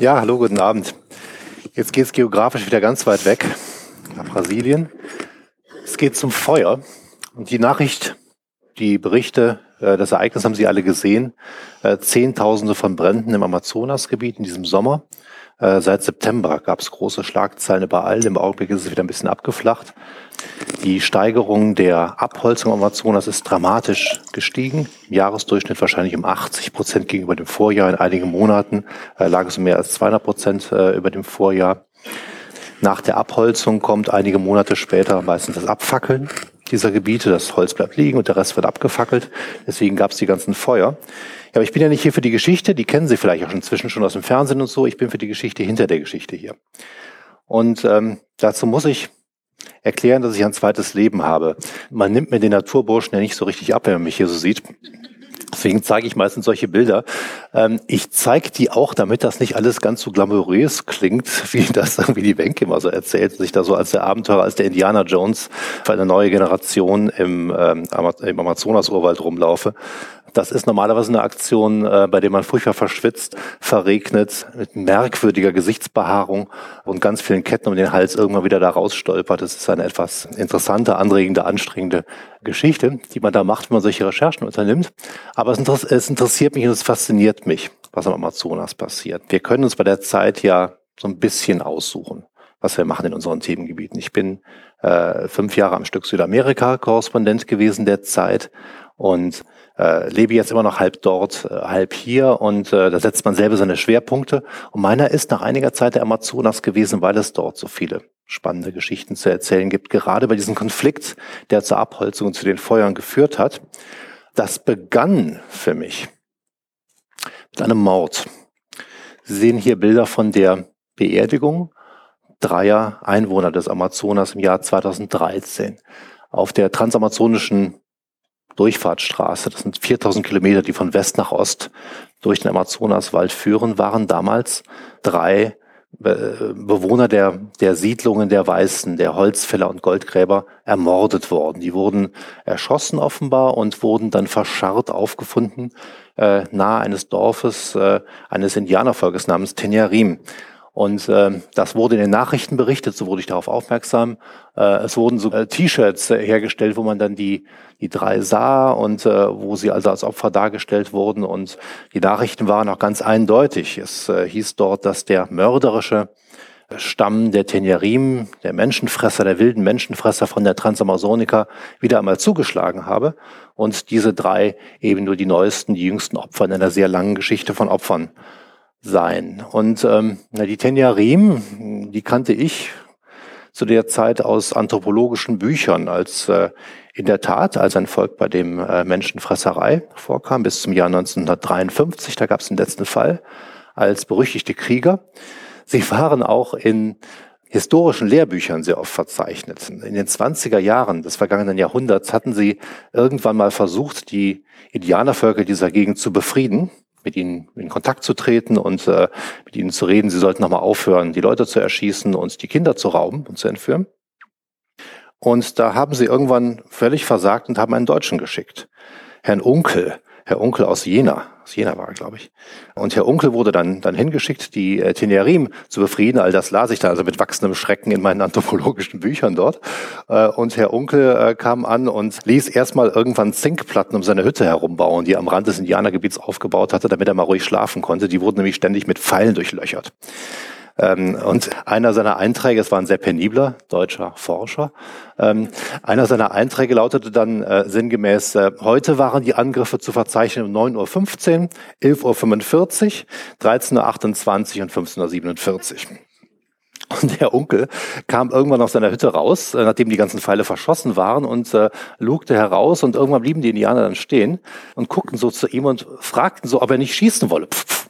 Ja, hallo, guten Abend. Jetzt geht es geografisch wieder ganz weit weg, nach Brasilien. Es geht zum Feuer. Und die Nachricht, die Berichte, äh, das Ereignis haben Sie alle gesehen. Äh, Zehntausende von Bränden im Amazonasgebiet in diesem Sommer. Äh, seit September gab es große Schlagzeilen überall. Im Augenblick ist es wieder ein bisschen abgeflacht. Die Steigerung der Abholzung am Amazonas ist dramatisch gestiegen. Im Jahresdurchschnitt wahrscheinlich um 80 Prozent gegenüber dem Vorjahr. In einigen Monaten äh, lag es um mehr als 200 Prozent äh, über dem Vorjahr. Nach der Abholzung kommt einige Monate später meistens das Abfackeln dieser Gebiete. Das Holz bleibt liegen und der Rest wird abgefackelt. Deswegen gab es die ganzen Feuer. Ja, aber ich bin ja nicht hier für die Geschichte, die kennen Sie vielleicht auch inzwischen schon aus dem Fernsehen und so. Ich bin für die Geschichte hinter der Geschichte hier. Und ähm, dazu muss ich erklären, dass ich ein zweites Leben habe. Man nimmt mir den Naturburschen ja nicht so richtig ab, wenn man mich hier so sieht. Deswegen zeige ich meistens solche Bilder. Ähm, ich zeige die auch, damit das nicht alles ganz so glamourös klingt, wie das irgendwie die Wenke immer so erzählt, dass ich da so als der Abenteurer, als der Indiana Jones für eine neue Generation im, ähm, im Amazonas-Urwald rumlaufe. Das ist normalerweise eine Aktion, äh, bei der man furchtbar verschwitzt, verregnet, mit merkwürdiger Gesichtsbehaarung und ganz vielen Ketten um den Hals irgendwann wieder da rausstolpert. Das ist eine etwas interessante, anregende, anstrengende Geschichte, die man da macht, wenn man solche Recherchen unternimmt. Aber es, es interessiert mich und es fasziniert mich, was am Amazonas passiert. Wir können uns bei der Zeit ja so ein bisschen aussuchen was wir machen in unseren Themengebieten. Ich bin äh, fünf Jahre am Stück Südamerika Korrespondent gewesen der Zeit und äh, lebe jetzt immer noch halb dort, äh, halb hier und äh, da setzt man selber seine Schwerpunkte. Und meiner ist nach einiger Zeit der Amazonas gewesen, weil es dort so viele spannende Geschichten zu erzählen gibt, gerade bei diesem Konflikt, der zur Abholzung und zu den Feuern geführt hat. Das begann für mich mit einem Mord. Sie sehen hier Bilder von der Beerdigung dreier Einwohner des Amazonas im Jahr 2013 auf der transamazonischen Durchfahrtsstraße, das sind 4000 Kilometer, die von West nach Ost durch den Amazonaswald führen, waren damals drei äh, Bewohner der, der Siedlungen der Weißen, der Holzfäller und Goldgräber ermordet worden. Die wurden erschossen offenbar und wurden dann verscharrt aufgefunden äh, nahe eines Dorfes äh, eines Indianervolkes namens Tenyarim. Und äh, das wurde in den Nachrichten berichtet, so wurde ich darauf aufmerksam. Äh, es wurden so äh, T-Shirts äh, hergestellt, wo man dann die, die drei sah und äh, wo sie also als Opfer dargestellt wurden. Und die Nachrichten waren auch ganz eindeutig. Es äh, hieß dort, dass der mörderische Stamm der Tenjarim, der Menschenfresser, der wilden Menschenfresser von der Transamazonica wieder einmal zugeschlagen habe und diese drei eben nur die neuesten, die jüngsten Opfer in einer sehr langen Geschichte von Opfern sein. Und ähm, die Tenja Riem, die kannte ich zu der Zeit aus anthropologischen Büchern, als äh, in der Tat als ein Volk bei dem äh, Menschenfresserei vorkam, bis zum Jahr 1953, da gab es den letzten Fall, als berüchtigte Krieger. Sie waren auch in historischen Lehrbüchern sehr oft verzeichnet. In den 20er Jahren des vergangenen Jahrhunderts hatten sie irgendwann mal versucht, die Indianervölker dieser Gegend zu befrieden mit ihnen in Kontakt zu treten und äh, mit ihnen zu reden, sie sollten nochmal aufhören, die Leute zu erschießen und die Kinder zu rauben und zu entführen. Und da haben sie irgendwann völlig versagt und haben einen Deutschen geschickt. Herrn Unkel, Herr Unkel aus Jena, aus Jena war er, glaube ich. Und Herr Unkel wurde dann, dann hingeschickt, die äh, Tenerim zu befrieden. All das las ich dann also mit wachsendem Schrecken in meinen anthropologischen Büchern dort. Äh, und Herr Unkel äh, kam an und ließ erstmal irgendwann Zinkplatten um seine Hütte herumbauen, die er am Rand des Indianergebiets aufgebaut hatte, damit er mal ruhig schlafen konnte. Die wurden nämlich ständig mit Pfeilen durchlöchert. Ähm, und einer seiner Einträge, es war ein sehr penibler deutscher Forscher, ähm, einer seiner Einträge lautete dann äh, sinngemäß, äh, heute waren die Angriffe zu verzeichnen um 9.15 Uhr, 11.45 Uhr, 13.28 Uhr und 15.47 Uhr. Und der Onkel kam irgendwann aus seiner Hütte raus, äh, nachdem die ganzen Pfeile verschossen waren und lugte heraus und irgendwann blieben die Indianer dann stehen und guckten so zu ihm und fragten so, ob er nicht schießen wolle. Pff.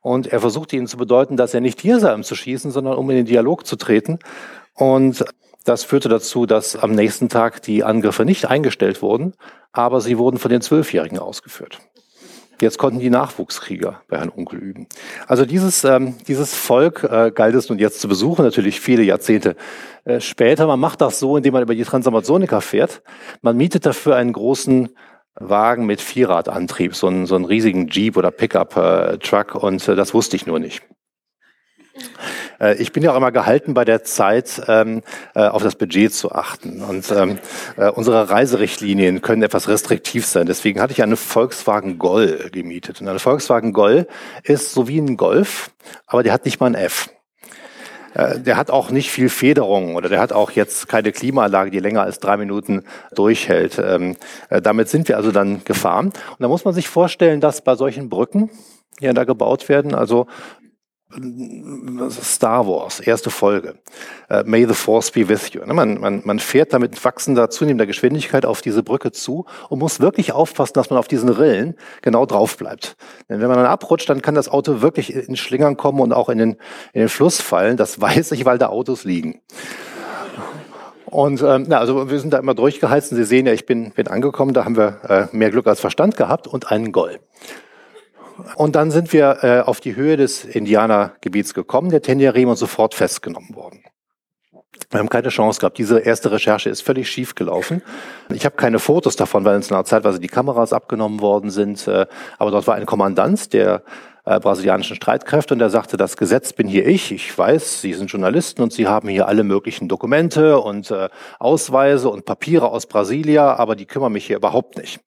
Und er versuchte ihnen zu bedeuten, dass er nicht hier sei, um zu schießen, sondern um in den Dialog zu treten. Und das führte dazu, dass am nächsten Tag die Angriffe nicht eingestellt wurden, aber sie wurden von den Zwölfjährigen ausgeführt. Jetzt konnten die Nachwuchskrieger bei Herrn Onkel üben. Also dieses, ähm, dieses Volk äh, galt es nun jetzt zu besuchen, natürlich viele Jahrzehnte äh, später. Man macht das so, indem man über die Transamazonica fährt. Man mietet dafür einen großen Wagen mit Vierradantrieb, so einen, so einen riesigen Jeep oder Pickup-Truck und äh, das wusste ich nur nicht. Äh, ich bin ja auch immer gehalten, bei der Zeit ähm, äh, auf das Budget zu achten. Und ähm, äh, unsere Reiserichtlinien können etwas restriktiv sein. Deswegen hatte ich eine Volkswagen Gol gemietet. Und eine Volkswagen Gol ist so wie ein Golf, aber der hat nicht mal ein F. Äh, der hat auch nicht viel Federung oder der hat auch jetzt keine Klimaanlage, die länger als drei Minuten durchhält. Ähm, äh, damit sind wir also dann gefahren. Und da muss man sich vorstellen, dass bei solchen Brücken, die da gebaut werden, also Star Wars, erste Folge. Uh, May the Force be with you. Ne, man, man, man fährt da mit wachsender, zunehmender Geschwindigkeit auf diese Brücke zu und muss wirklich aufpassen, dass man auf diesen Rillen genau drauf bleibt. Denn wenn man dann abrutscht, dann kann das Auto wirklich in Schlingern kommen und auch in den, in den Fluss fallen. Das weiß ich, weil da Autos liegen. Und ähm, na, also wir sind da immer durchgeheizt. Sie sehen ja, ich bin, bin angekommen. Da haben wir äh, mehr Glück als Verstand gehabt und einen Goal. Und dann sind wir äh, auf die Höhe des Indianergebiets gekommen, der Tenjarim, und sofort festgenommen worden. Wir haben keine Chance gehabt. Diese erste Recherche ist völlig schief gelaufen. Ich habe keine Fotos davon, weil uns einer zeitweise die Kameras abgenommen worden sind. Äh, aber dort war ein Kommandant der äh, brasilianischen Streitkräfte und der sagte, das Gesetz bin hier ich. Ich weiß, Sie sind Journalisten und Sie haben hier alle möglichen Dokumente und äh, Ausweise und Papiere aus Brasilia, aber die kümmern mich hier überhaupt nicht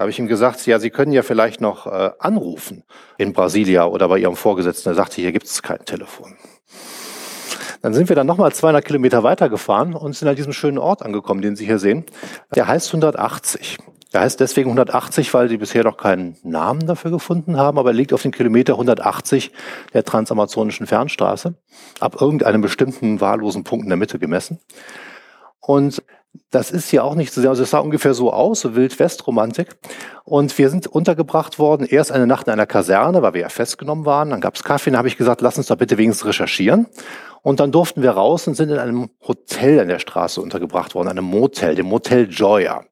habe ich ihm gesagt, ja, Sie können ja vielleicht noch äh, anrufen in Brasilia oder bei Ihrem Vorgesetzten. Er sagte, hier gibt es kein Telefon. Dann sind wir dann nochmal 200 Kilometer weitergefahren und sind an diesem schönen Ort angekommen, den Sie hier sehen. Der heißt 180. Der heißt deswegen 180, weil sie bisher noch keinen Namen dafür gefunden haben, aber er liegt auf den Kilometer 180 der transamazonischen Fernstraße, ab irgendeinem bestimmten wahllosen Punkt in der Mitte gemessen. Und das ist hier auch nicht zu sehen. Also es sah ungefähr so aus, so Wild-West-Romantik. Und wir sind untergebracht worden, erst eine Nacht in einer Kaserne, weil wir ja festgenommen waren. Dann gab's Kaffee, dann habe ich gesagt, lass uns da bitte wenigstens recherchieren. Und dann durften wir raus und sind in einem Hotel an der Straße untergebracht worden, einem Motel, dem Motel Joya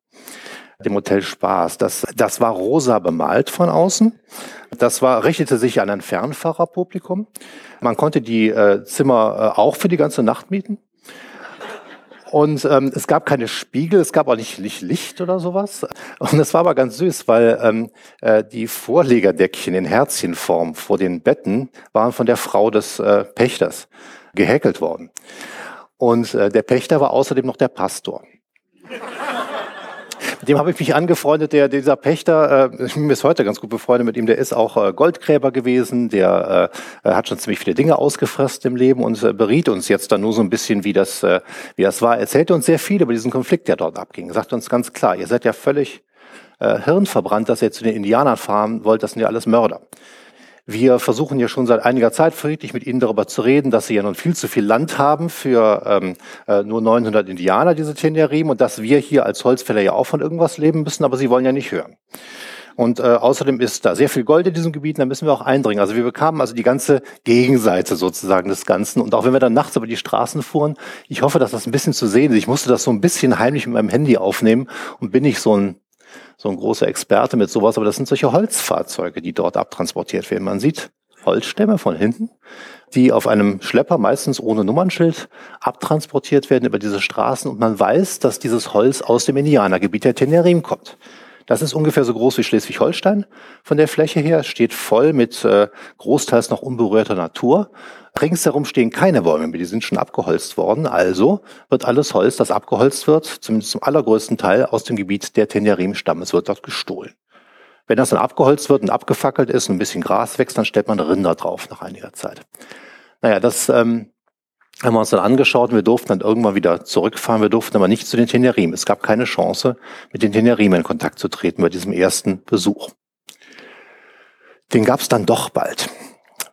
dem Hotel Spaß. Das, das war rosa bemalt von außen. Das war, richtete sich an ein Fernfahrerpublikum. Man konnte die äh, Zimmer äh, auch für die ganze Nacht mieten. Und ähm, es gab keine Spiegel, es gab auch nicht, Licht oder sowas. Und das war aber ganz süß, weil ähm, äh, die Vorlegerdeckchen in Herzchenform vor den Betten waren von der Frau des äh, Pächters gehäkelt worden. Und äh, der Pächter war außerdem noch der Pastor dem habe ich mich angefreundet, der dieser Pächter, äh, ich bin bis heute ganz gut befreundet mit ihm, der ist auch äh, Goldgräber gewesen, der äh, hat schon ziemlich viele Dinge ausgefressen im Leben und äh, beriet uns jetzt dann nur so ein bisschen, wie das, äh, wie das war. Er erzählte uns sehr viel über diesen Konflikt, der dort abging. Sagte uns ganz klar, ihr seid ja völlig äh, hirnverbrannt, dass ihr zu den Indianern fahren wollt, das sind ja alles Mörder. Wir versuchen ja schon seit einiger Zeit friedlich mit ihnen darüber zu reden, dass sie ja nun viel zu viel Land haben für ähm, äh, nur 900 Indianer, diese Tenjarim, und dass wir hier als Holzfäller ja auch von irgendwas leben müssen, aber sie wollen ja nicht hören. Und äh, außerdem ist da sehr viel Gold in diesem Gebiet, da müssen wir auch eindringen. Also wir bekamen also die ganze Gegenseite sozusagen des Ganzen. Und auch wenn wir dann nachts über die Straßen fuhren, ich hoffe, dass das ein bisschen zu sehen ist. Ich musste das so ein bisschen heimlich mit meinem Handy aufnehmen und bin nicht so ein so ein großer Experte mit sowas, aber das sind solche Holzfahrzeuge, die dort abtransportiert werden. Man sieht Holzstämme von hinten, die auf einem Schlepper, meistens ohne Nummernschild, abtransportiert werden über diese Straßen und man weiß, dass dieses Holz aus dem Indianergebiet der Tenerim kommt. Das ist ungefähr so groß wie Schleswig-Holstein von der Fläche her, steht voll mit äh, großteils noch unberührter Natur. Ringsherum stehen keine Bäume mehr, die sind schon abgeholzt worden. Also wird alles Holz, das abgeholzt wird, zumindest zum allergrößten Teil aus dem Gebiet der Tenerim-Stammes, wird dort gestohlen. Wenn das dann abgeholzt wird und abgefackelt ist und ein bisschen Gras wächst, dann stellt man Rinder drauf nach einiger Zeit. Naja, das ähm, haben wir uns dann angeschaut und wir durften dann irgendwann wieder zurückfahren. Wir durften aber nicht zu den Tenerim. Es gab keine Chance, mit den Tenerim in Kontakt zu treten bei diesem ersten Besuch. Den gab es dann doch bald.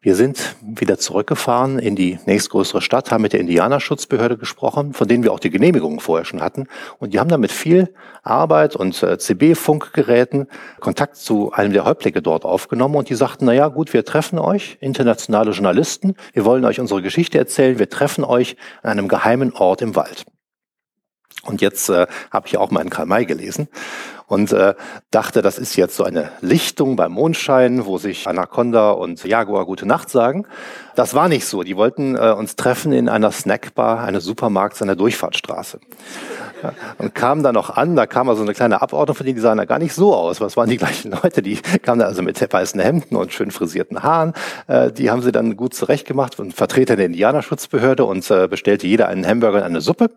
Wir sind wieder zurückgefahren in die nächstgrößere Stadt, haben mit der Indianerschutzbehörde gesprochen, von denen wir auch die Genehmigungen vorher schon hatten. Und die haben dann mit viel Arbeit und äh, CB-Funkgeräten Kontakt zu einem der Häuptlinge dort aufgenommen. Und die sagten, na ja, gut, wir treffen euch, internationale Journalisten. Wir wollen euch unsere Geschichte erzählen. Wir treffen euch an einem geheimen Ort im Wald. Und jetzt äh, habe ich auch in Karl May gelesen. Und äh, dachte, das ist jetzt so eine Lichtung beim Mondschein, wo sich Anaconda und Jaguar gute Nacht sagen. Das war nicht so. Die wollten äh, uns treffen in einer Snackbar eines Supermarkts an der Durchfahrtsstraße. Und kamen dann noch an, da kam also eine kleine Abordnung von denen, die sahen da gar nicht so aus. Was waren die gleichen Leute? Die kamen da also mit weißen Hemden und schön frisierten Haaren. Äh, die haben sie dann gut zurechtgemacht und Vertreter der Indianerschutzbehörde und äh, bestellte jeder einen Hamburger und eine Suppe.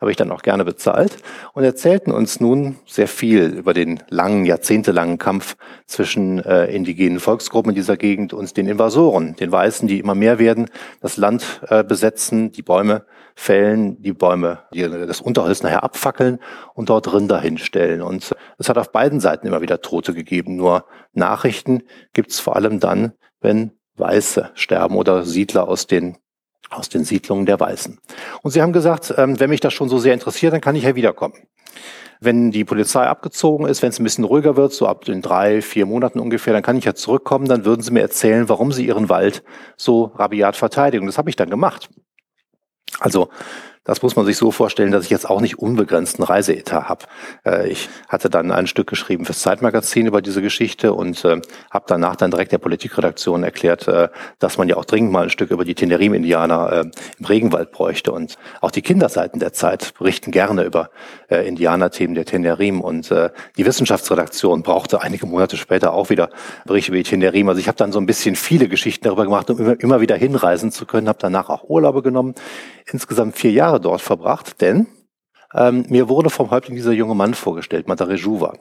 Habe ich dann auch gerne bezahlt. Und erzählten uns nun sehr viel über den langen, jahrzehntelangen Kampf zwischen äh, indigenen Volksgruppen in dieser Gegend und den Invasoren, den Weißen, die immer mehr werden, das Land äh, besetzen, die Bäume fällen, die Bäume, die das Unterholz nachher abfackeln und dort Rinder hinstellen. Und es hat auf beiden Seiten immer wieder Tote gegeben. Nur Nachrichten gibt es vor allem dann, wenn Weiße sterben oder Siedler aus den aus den Siedlungen der Weißen. Und sie haben gesagt, ähm, wenn mich das schon so sehr interessiert, dann kann ich ja wiederkommen. Wenn die Polizei abgezogen ist, wenn es ein bisschen ruhiger wird, so ab den drei, vier Monaten ungefähr, dann kann ich ja zurückkommen, dann würden sie mir erzählen, warum sie ihren Wald so rabiat verteidigen. Das habe ich dann gemacht. Also das muss man sich so vorstellen, dass ich jetzt auch nicht unbegrenzten Reiseetat habe. Äh, ich hatte dann ein Stück geschrieben fürs Zeitmagazin über diese Geschichte und äh, habe danach dann direkt der Politikredaktion erklärt, äh, dass man ja auch dringend mal ein Stück über die Tenerim-Indianer äh, im Regenwald bräuchte. Und auch die Kinderseiten der Zeit berichten gerne über äh, Indianerthemen der Tenerim. Und äh, die Wissenschaftsredaktion brauchte einige Monate später auch wieder Berichte über die Tenerim. Also ich habe dann so ein bisschen viele Geschichten darüber gemacht, um immer, immer wieder hinreisen zu können, habe danach auch Urlaube genommen. Insgesamt vier Jahre dort verbracht, denn ähm, mir wurde vom Häuptling dieser junge Mann vorgestellt, Matare Juva.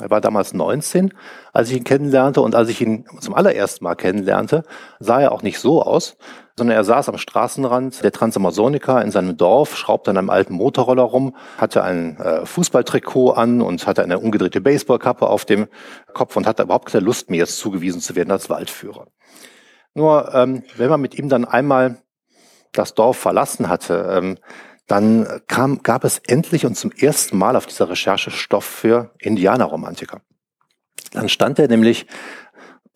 Er war damals 19, als ich ihn kennenlernte und als ich ihn zum allerersten Mal kennenlernte, sah er auch nicht so aus, sondern er saß am Straßenrand der Transamazonica in seinem Dorf, schraubte an einem alten Motorroller rum, hatte ein äh, Fußballtrikot an und hatte eine umgedrehte Baseballkappe auf dem Kopf und hatte überhaupt keine Lust, mir jetzt zugewiesen zu werden als Waldführer. Nur ähm, wenn man mit ihm dann einmal das Dorf verlassen hatte, ähm, dann kam, gab es endlich und zum ersten Mal auf dieser Recherche Stoff für Indianerromantiker. Dann stand er nämlich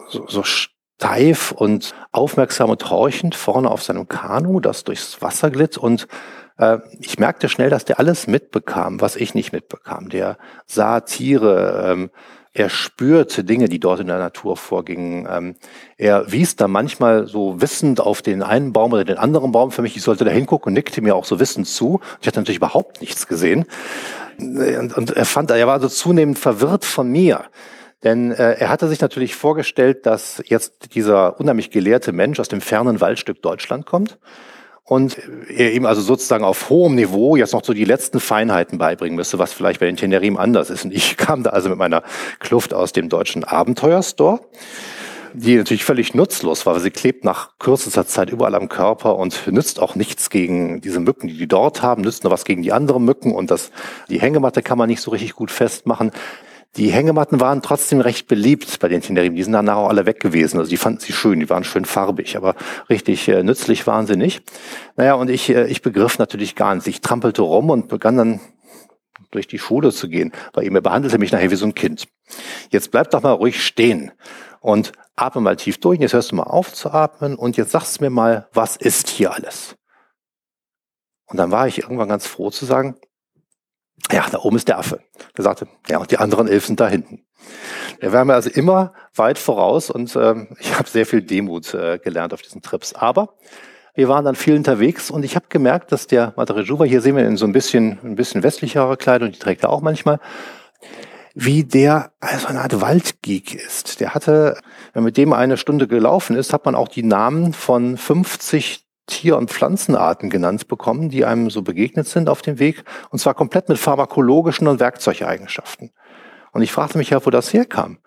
so, so steif und aufmerksam und horchend vorne auf seinem Kanu, das durchs Wasser glitt und äh, ich merkte schnell, dass der alles mitbekam, was ich nicht mitbekam. Der sah Tiere, ähm, er spürte Dinge, die dort in der Natur vorgingen. Ähm, er wies da manchmal so wissend auf den einen Baum oder den anderen Baum für mich. Ich sollte da hingucken und nickte mir auch so wissend zu. Ich hatte natürlich überhaupt nichts gesehen. Und, und er fand, er war so zunehmend verwirrt von mir. Denn äh, er hatte sich natürlich vorgestellt, dass jetzt dieser unheimlich gelehrte Mensch aus dem fernen Waldstück Deutschland kommt und er ihm also sozusagen auf hohem Niveau jetzt noch so die letzten Feinheiten beibringen müsste, was vielleicht bei den Tenerim anders ist. Und ich kam da also mit meiner Kluft aus dem deutschen Abenteuerstore, die natürlich völlig nutzlos war, weil sie klebt nach kürzester Zeit überall am Körper und nützt auch nichts gegen diese Mücken, die die dort haben, nützt nur was gegen die anderen Mücken und das, die Hängematte kann man nicht so richtig gut festmachen. Die Hängematten waren trotzdem recht beliebt bei den Tenerim. Die sind danach auch alle weg gewesen. Also die fanden sie schön, die waren schön farbig, aber richtig äh, nützlich waren sie nicht. Naja, und ich, äh, ich begriff natürlich gar nichts. Ich trampelte rum und begann dann durch die Schule zu gehen, weil er behandelte mich nachher wie so ein Kind. Jetzt bleib doch mal ruhig stehen und atme mal tief durch. Jetzt hörst du mal auf zu atmen und jetzt sagst du mir mal, was ist hier alles? Und dann war ich irgendwann ganz froh zu sagen, ja, da oben ist der Affe. Er sagte, ja, und die anderen elf sind da hinten. Er war mir also immer weit voraus und äh, ich habe sehr viel Demut äh, gelernt auf diesen Trips. Aber wir waren dann viel unterwegs und ich habe gemerkt, dass der Madre Juva, hier sehen wir in so ein bisschen, ein bisschen westlichere Kleidung, die trägt er auch manchmal, wie der also eine Art Waldgeek ist. Der hatte, wenn mit dem eine Stunde gelaufen ist, hat man auch die Namen von 50 Tier- und Pflanzenarten genannt bekommen, die einem so begegnet sind auf dem Weg, und zwar komplett mit pharmakologischen und Werkzeugeigenschaften. Und ich fragte mich ja, wo das herkam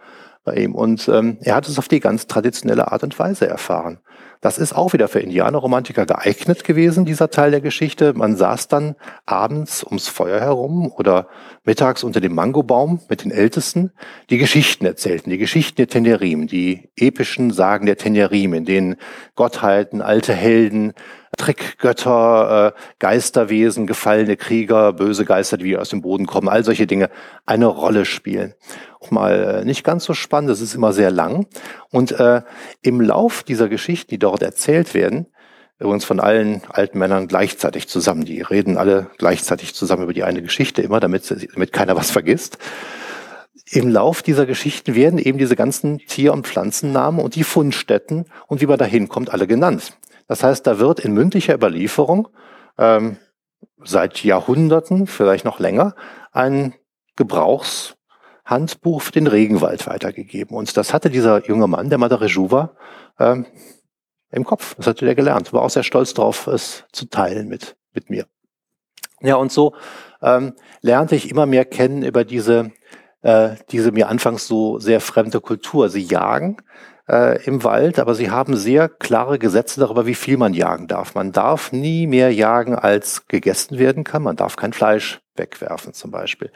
bei ihm. Und ähm, er hat es auf die ganz traditionelle Art und Weise erfahren. Das ist auch wieder für Indianerromantiker geeignet gewesen, dieser Teil der Geschichte. Man saß dann abends ums Feuer herum oder mittags unter dem Mangobaum mit den Ältesten, die Geschichten erzählten, die Geschichten der Tenerim, die epischen Sagen der Tenerim, in denen Gottheiten, alte Helden, Trickgötter, äh, Geisterwesen, gefallene Krieger, böse Geister, die aus dem Boden kommen, all solche Dinge eine Rolle spielen. Auch mal äh, nicht ganz so spannend, das ist immer sehr lang. Und äh, im Lauf dieser Geschichten, die dort erzählt werden, übrigens von allen alten Männern gleichzeitig zusammen, die reden alle gleichzeitig zusammen über die eine Geschichte immer, damit, damit keiner was vergisst, im Lauf dieser Geschichten werden eben diese ganzen Tier- und Pflanzennamen und die Fundstätten und wie man da hinkommt, alle genannt. Das heißt, da wird in mündlicher Überlieferung ähm, seit Jahrhunderten, vielleicht noch länger, ein Gebrauchshandbuch für den Regenwald weitergegeben. Und das hatte dieser junge Mann, der Madare Juva, ähm, im Kopf. Das hatte der gelernt. War auch sehr stolz darauf, es zu teilen mit, mit mir. Ja, und so ähm, lernte ich immer mehr kennen über diese, äh, diese mir anfangs so sehr fremde Kultur. Sie jagen äh, im Wald, aber sie haben sehr klare Gesetze darüber, wie viel man jagen darf. Man darf nie mehr jagen, als gegessen werden kann. Man darf kein Fleisch wegwerfen zum Beispiel.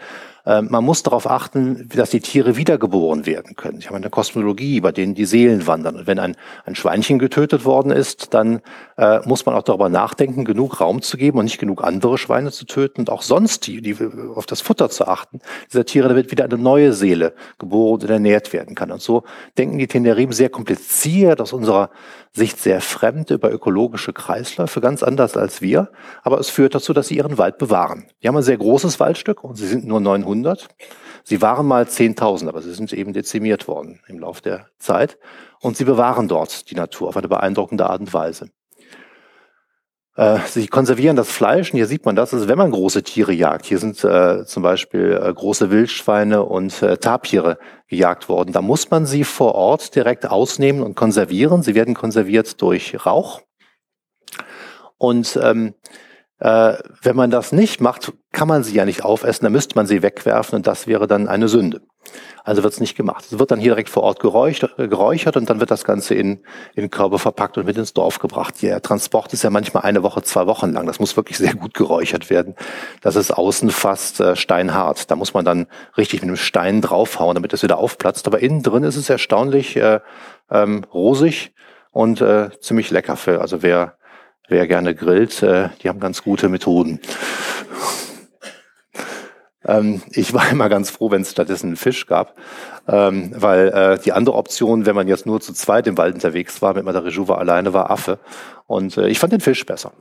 Ähm, man muss darauf achten, dass die Tiere wiedergeboren werden können. Ich habe eine Kosmologie, bei denen die Seelen wandern. Und wenn ein, ein Schweinchen getötet worden ist, dann äh, muss man auch darüber nachdenken, genug Raum zu geben und nicht genug andere Schweine zu töten und auch sonst die, die auf das Futter zu achten dieser Tiere, damit wieder eine neue Seele geboren und ernährt werden kann. Und so denken die Tenerim sehr kompliziert aus unserer Sicht sehr fremd über ökologische Kreisläufe, ganz anders als wir. Aber es führt dazu, dass sie ihren Wald bewahren. Die haben ein sehr großes Waldstück und sie sind nur 900. Sie waren mal 10.000, aber sie sind eben dezimiert worden im Laufe der Zeit. Und sie bewahren dort die Natur auf eine beeindruckende Art und Weise. Äh, sie konservieren das Fleisch und hier sieht man das, also wenn man große Tiere jagt, hier sind äh, zum Beispiel äh, große Wildschweine und äh, Tapire gejagt worden, da muss man sie vor Ort direkt ausnehmen und konservieren. Sie werden konserviert durch Rauch. Und ähm, äh, wenn man das nicht macht, kann man sie ja nicht aufessen, dann müsste man sie wegwerfen und das wäre dann eine Sünde. Also wird es nicht gemacht. Es wird dann hier direkt vor Ort geräuchert, äh, geräuchert und dann wird das Ganze in, in Körbe verpackt und mit ins Dorf gebracht. Der Transport ist ja manchmal eine Woche, zwei Wochen lang. Das muss wirklich sehr gut geräuchert werden. Das ist außen fast äh, steinhart. Da muss man dann richtig mit einem Stein draufhauen, damit es wieder aufplatzt. Aber innen drin ist es erstaunlich äh, ähm, rosig und äh, ziemlich lecker für. Also wer, wer gerne grillt, äh, die haben ganz gute Methoden. Ähm, ich war immer ganz froh, wenn es stattdessen einen Fisch gab, ähm, weil äh, die andere Option, wenn man jetzt nur zu zweit im Wald unterwegs war, mit der Rejuva alleine, war Affe. Und äh, ich fand den Fisch besser.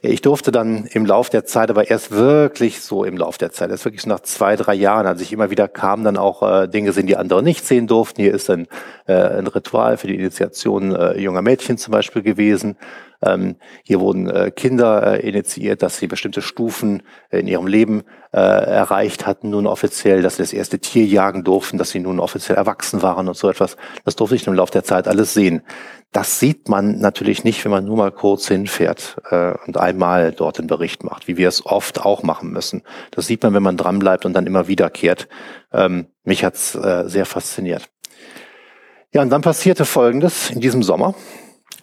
Ich durfte dann im Lauf der Zeit, aber erst wirklich so im Lauf der Zeit, erst wirklich nach zwei, drei Jahren, als ich immer wieder kam, dann auch äh, Dinge sehen, die andere nicht sehen durften. Hier ist ein, äh, ein Ritual für die Initiation äh, junger Mädchen zum Beispiel gewesen. Ähm, hier wurden äh, Kinder äh, initiiert, dass sie bestimmte Stufen äh, in ihrem Leben äh, erreicht hatten, nun offiziell, dass sie das erste Tier jagen durften, dass sie nun offiziell erwachsen waren und so etwas. Das durfte ich im Laufe der Zeit alles sehen. Das sieht man natürlich nicht, wenn man nur mal kurz hinfährt äh, und einmal dort einen Bericht macht, wie wir es oft auch machen müssen. Das sieht man, wenn man dranbleibt und dann immer wiederkehrt. Ähm, mich hat's äh, sehr fasziniert. Ja, und dann passierte Folgendes in diesem Sommer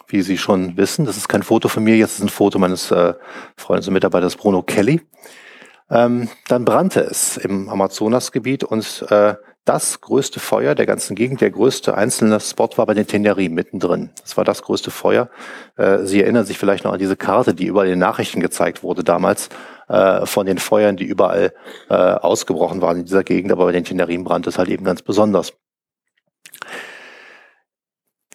wie Sie schon wissen. Das ist kein Foto von mir, jetzt ist ein Foto meines äh, Freundes und Mitarbeiters Bruno Kelly. Ähm, dann brannte es im Amazonasgebiet und äh, das größte Feuer der ganzen Gegend, der größte einzelne Spot war bei den Tenerie mittendrin. Das war das größte Feuer. Äh, Sie erinnern sich vielleicht noch an diese Karte, die überall in den Nachrichten gezeigt wurde damals, äh, von den Feuern, die überall äh, ausgebrochen waren in dieser Gegend, aber bei den Tenerien brannte es halt eben ganz besonders.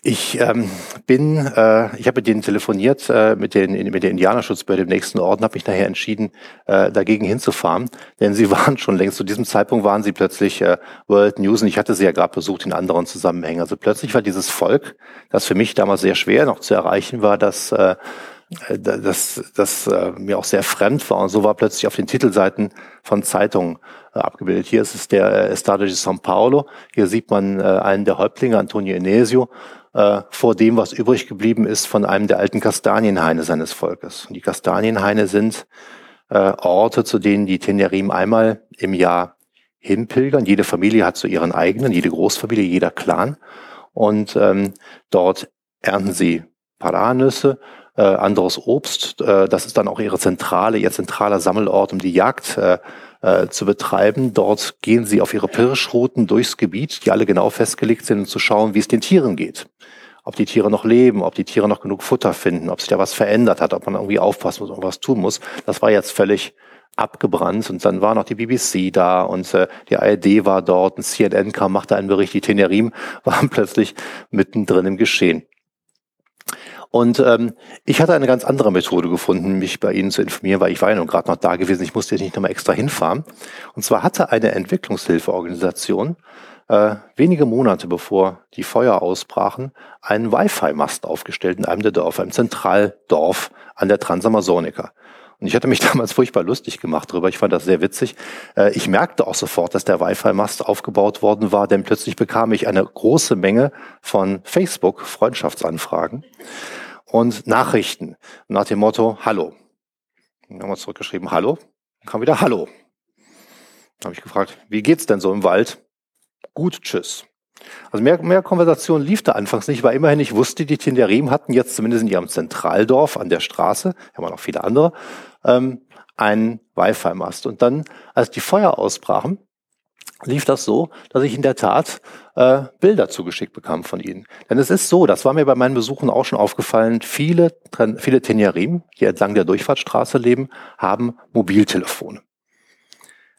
Ich ähm, bin, äh, ich habe mit denen telefoniert, äh, mit, den, mit der Indianerschutzbehörde im nächsten Ort und habe mich nachher entschieden, äh, dagegen hinzufahren. Denn sie waren schon längst, zu diesem Zeitpunkt waren sie plötzlich äh, World News und ich hatte sie ja gerade besucht in anderen Zusammenhängen. Also plötzlich war dieses Volk, das für mich damals sehr schwer noch zu erreichen war, das äh, das, das äh, mir auch sehr fremd war. Und so war plötzlich auf den Titelseiten von Zeitungen äh, abgebildet. Hier ist es der äh, Estado de São Paulo. Hier sieht man äh, einen der Häuptlinge, Antonio Enesio, äh, vor dem, was übrig geblieben ist von einem der alten Kastanienhaine seines Volkes. Und die Kastanienhaine sind äh, Orte, zu denen die Tenerim einmal im Jahr hinpilgern. Jede Familie hat so ihren eigenen, jede Großfamilie, jeder Clan. Und ähm, dort ernten sie Paranüsse, äh, anderes Obst. Äh, das ist dann auch ihre zentrale, ihr zentraler Sammelort, um die Jagd äh, äh, zu betreiben. Dort gehen sie auf ihre Pirschrouten durchs Gebiet, die alle genau festgelegt sind, um zu schauen, wie es den Tieren geht. Ob die Tiere noch leben, ob die Tiere noch genug Futter finden, ob sich da was verändert hat, ob man irgendwie aufpassen muss, irgendwas tun muss. Das war jetzt völlig abgebrannt und dann war noch die BBC da und äh, die ARD war dort und CNN kam, machte einen Bericht, die Tenerim waren plötzlich mittendrin im Geschehen. Und ähm, ich hatte eine ganz andere Methode gefunden, mich bei Ihnen zu informieren, weil ich war ja nun gerade noch da gewesen. Ich musste jetzt nicht nochmal extra hinfahren. Und zwar hatte eine Entwicklungshilfeorganisation äh, wenige Monate bevor die Feuer ausbrachen, einen Wi-Fi-Mast aufgestellt in einem der Dörfer, im Zentraldorf an der Transamazonica. Und ich hatte mich damals furchtbar lustig gemacht darüber. Ich fand das sehr witzig. Äh, ich merkte auch sofort, dass der Wi-Fi-Mast aufgebaut worden war, denn plötzlich bekam ich eine große Menge von Facebook-Freundschaftsanfragen und Nachrichten nach dem Motto Hallo. Dann haben wir zurückgeschrieben Hallo. Dann kam wieder Hallo. Dann habe ich gefragt, wie geht's denn so im Wald? Gut, tschüss. Also mehr, mehr Konversation lief da anfangs nicht, weil immerhin ich wusste, die Tinderim hatten jetzt zumindest in ihrem Zentraldorf an der Straße, haben wir noch viele andere, ähm, einen Wi-Fi-Mast. Und dann, als die Feuer ausbrachen, lief das so, dass ich in der Tat äh, Bilder zugeschickt bekam von ihnen. Denn es ist so, das war mir bei meinen Besuchen auch schon aufgefallen, viele, viele Tenerim, die entlang der Durchfahrtsstraße leben, haben Mobiltelefone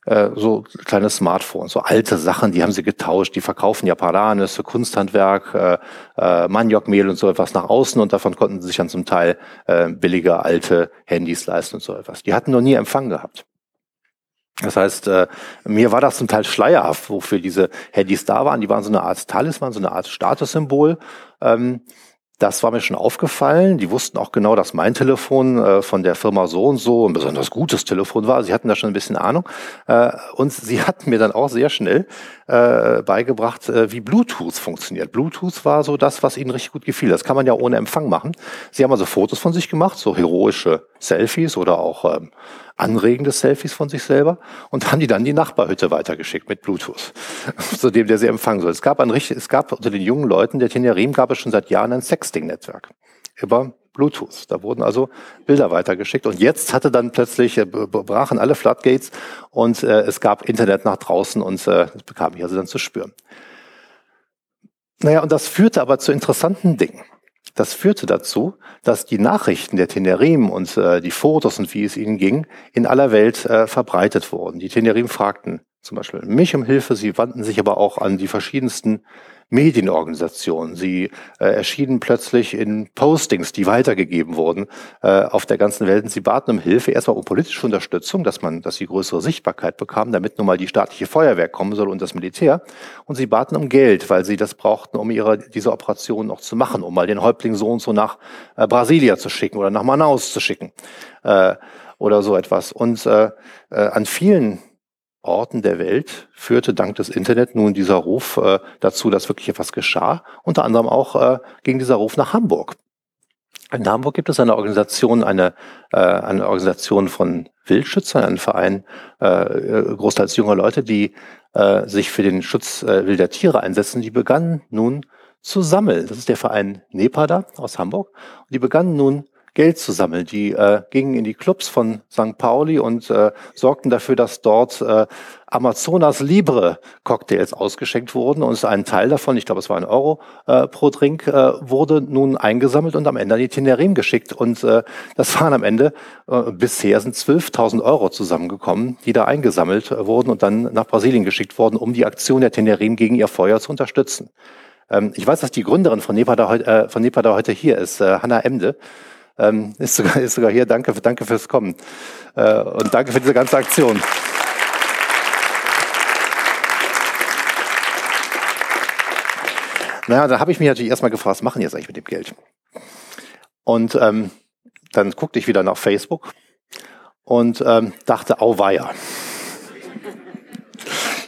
äh, so kleine Smartphones, so alte Sachen, die haben sie getauscht, die verkaufen ja für Kunsthandwerk, äh, äh, Maniokmehl und so etwas nach außen und davon konnten sie sich dann zum Teil äh, billige alte Handys leisten und so etwas. Die hatten noch nie Empfang gehabt. Das heißt, äh, mir war das zum Teil schleierhaft, wofür diese Handys da waren. Die waren so eine Art Talisman, so eine Art Statussymbol. Ähm, das war mir schon aufgefallen. Die wussten auch genau, dass mein Telefon äh, von der Firma so und so ein besonders gutes Telefon war. Sie hatten da schon ein bisschen Ahnung. Äh, und sie hatten mir dann auch sehr schnell äh, beigebracht, äh, wie Bluetooth funktioniert. Bluetooth war so das, was ihnen richtig gut gefiel. Das kann man ja ohne Empfang machen. Sie haben also Fotos von sich gemacht, so heroische Selfies oder auch ähm, anregende Selfies von sich selber und haben die dann die Nachbarhütte weitergeschickt mit Bluetooth, zu dem der sie empfangen soll. Es gab ein es gab unter den jungen Leuten der Tenerim gab es schon seit Jahren ein Sexting-Netzwerk über Bluetooth. Da wurden also Bilder weitergeschickt und jetzt hatte dann plötzlich äh, brachen alle Floodgates und äh, es gab Internet nach draußen und äh, das bekam ich also dann zu spüren. Naja, und das führte aber zu interessanten Dingen. Das führte dazu, dass die Nachrichten der Tenerim und äh, die Fotos und wie es ihnen ging, in aller Welt äh, verbreitet wurden. Die Tenerim fragten zum Beispiel mich um Hilfe, sie wandten sich aber auch an die verschiedensten Medienorganisationen. Sie äh, erschienen plötzlich in Postings, die weitergegeben wurden äh, auf der ganzen Welt. Sie baten um Hilfe, erstmal um politische Unterstützung, dass man, dass sie größere Sichtbarkeit bekamen, damit nun mal die staatliche Feuerwehr kommen soll und das Militär. Und sie baten um Geld, weil sie das brauchten, um ihre diese Operation noch zu machen, um mal den Häuptling so und so nach äh, Brasilia zu schicken oder nach Manaus zu schicken äh, oder so etwas. Und äh, äh, an vielen Orten der Welt führte dank des Internet nun dieser Ruf äh, dazu, dass wirklich etwas geschah. Unter anderem auch äh, ging dieser Ruf nach Hamburg. In Hamburg gibt es eine Organisation, eine, äh, eine Organisation von Wildschützern, einen Verein, äh, äh großteils junger Leute, die äh, sich für den Schutz äh, wilder Tiere einsetzen. Die begannen nun zu sammeln. Das ist der Verein Nepada aus Hamburg. Und die begannen nun Geld zu sammeln. Die äh, gingen in die Clubs von St. Pauli und äh, sorgten dafür, dass dort äh, Amazonas Libre Cocktails ausgeschenkt wurden und ein Teil davon, ich glaube es war ein Euro äh, pro Drink, äh, wurde nun eingesammelt und am Ende an die Tenerim geschickt. Und äh, das waren am Ende, äh, bisher sind 12.000 Euro zusammengekommen, die da eingesammelt wurden und dann nach Brasilien geschickt wurden, um die Aktion der Tenerim gegen ihr Feuer zu unterstützen. Ähm, ich weiß, dass die Gründerin von Nepada, äh, von Nepada heute hier ist, äh, Hanna Emde. Ähm, ist, sogar, ist sogar hier. Danke, danke fürs Kommen. Äh, und danke für diese ganze Aktion. Naja, da habe ich mich natürlich erstmal gefragt, was machen jetzt eigentlich mit dem Geld? Und ähm, dann guckte ich wieder nach Facebook und ähm, dachte, auweia.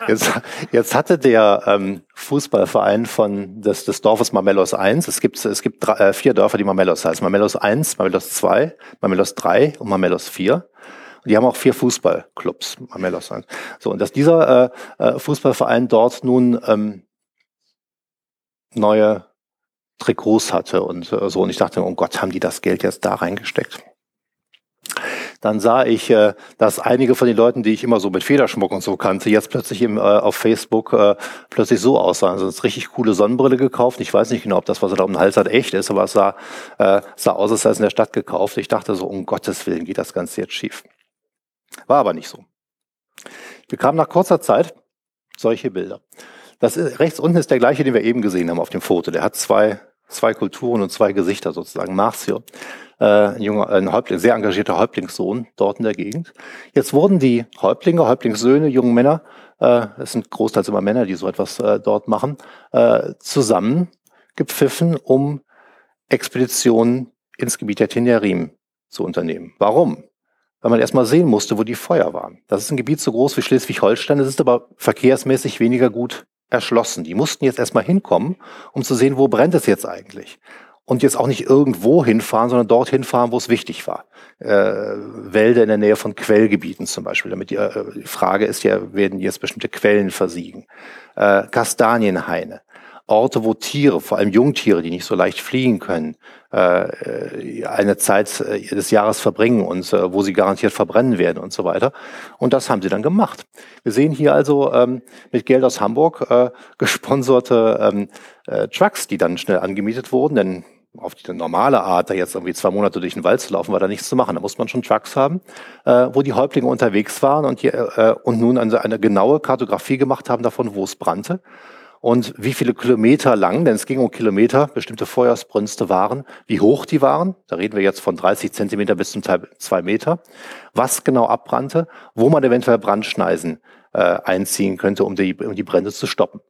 Jetzt, jetzt hatte der ähm, Fußballverein von des, des Dorfes Mamelos 1, es gibt, es gibt drei, äh, vier Dörfer, die Mamelos heißen. Mamelos 1, Mamelos 2, Mamelos 3 und Mamelos 4. Und die haben auch vier Fußballclubs, Mamelos 1. So, und dass dieser äh, äh, Fußballverein dort nun ähm, neue Trikots hatte und äh, so. Und ich dachte, oh Gott, haben die das Geld jetzt da reingesteckt? Dann sah ich, äh, dass einige von den Leuten, die ich immer so mit Federschmuck und so kannte, jetzt plötzlich im, äh, auf Facebook äh, plötzlich so aussahen. Also eine richtig coole Sonnenbrille gekauft. Ich weiß nicht genau, ob das, was er da um den Hals hat, echt ist, aber es sah, äh, sah aus, als sei es in der Stadt gekauft. Ich dachte so, um Gottes Willen geht das Ganze jetzt schief. War aber nicht so. Wir kamen nach kurzer Zeit solche Bilder. Das ist, rechts unten ist der gleiche, den wir eben gesehen haben auf dem Foto. Der hat zwei zwei Kulturen und zwei Gesichter sozusagen. Marcio, äh, ein junger, ein Häuptling, sehr engagierter Häuptlingssohn dort in der Gegend. Jetzt wurden die Häuptlinge, Häuptlingssöhne, jungen Männer, äh, es sind großteils immer Männer, die so etwas äh, dort machen, äh, zusammen gepfiffen, um Expeditionen ins Gebiet der Tenerim zu unternehmen. Warum? Weil man erstmal sehen musste, wo die Feuer waren. Das ist ein Gebiet so groß wie Schleswig-Holstein, es ist aber verkehrsmäßig weniger gut erschlossen. Die mussten jetzt erstmal hinkommen, um zu sehen, wo brennt es jetzt eigentlich. Und jetzt auch nicht irgendwo hinfahren, sondern dort hinfahren, wo es wichtig war. Äh, Wälder in der Nähe von Quellgebieten zum Beispiel, damit die, äh, die Frage ist ja, werden jetzt bestimmte Quellen versiegen. Äh, Kastanienhaine. Orte, wo Tiere, vor allem Jungtiere, die nicht so leicht fliehen können, äh, eine Zeit äh, des Jahres verbringen und äh, wo sie garantiert verbrennen werden und so weiter. Und das haben sie dann gemacht. Wir sehen hier also ähm, mit Geld aus Hamburg äh, gesponserte ähm, äh, Trucks, die dann schnell angemietet wurden, denn auf die normale Art, da jetzt irgendwie zwei Monate durch den Wald zu laufen, war da nichts zu machen. Da muss man schon Trucks haben, äh, wo die Häuptlinge unterwegs waren und, hier, äh, und nun eine, eine genaue Kartografie gemacht haben davon, wo es brannte und wie viele Kilometer lang, denn es ging um Kilometer, bestimmte Feuersbrünste waren, wie hoch die waren, da reden wir jetzt von 30 Zentimeter bis zum Teil zwei Meter, was genau abbrannte, wo man eventuell Brandschneisen äh, einziehen könnte, um die, um die Brände zu stoppen.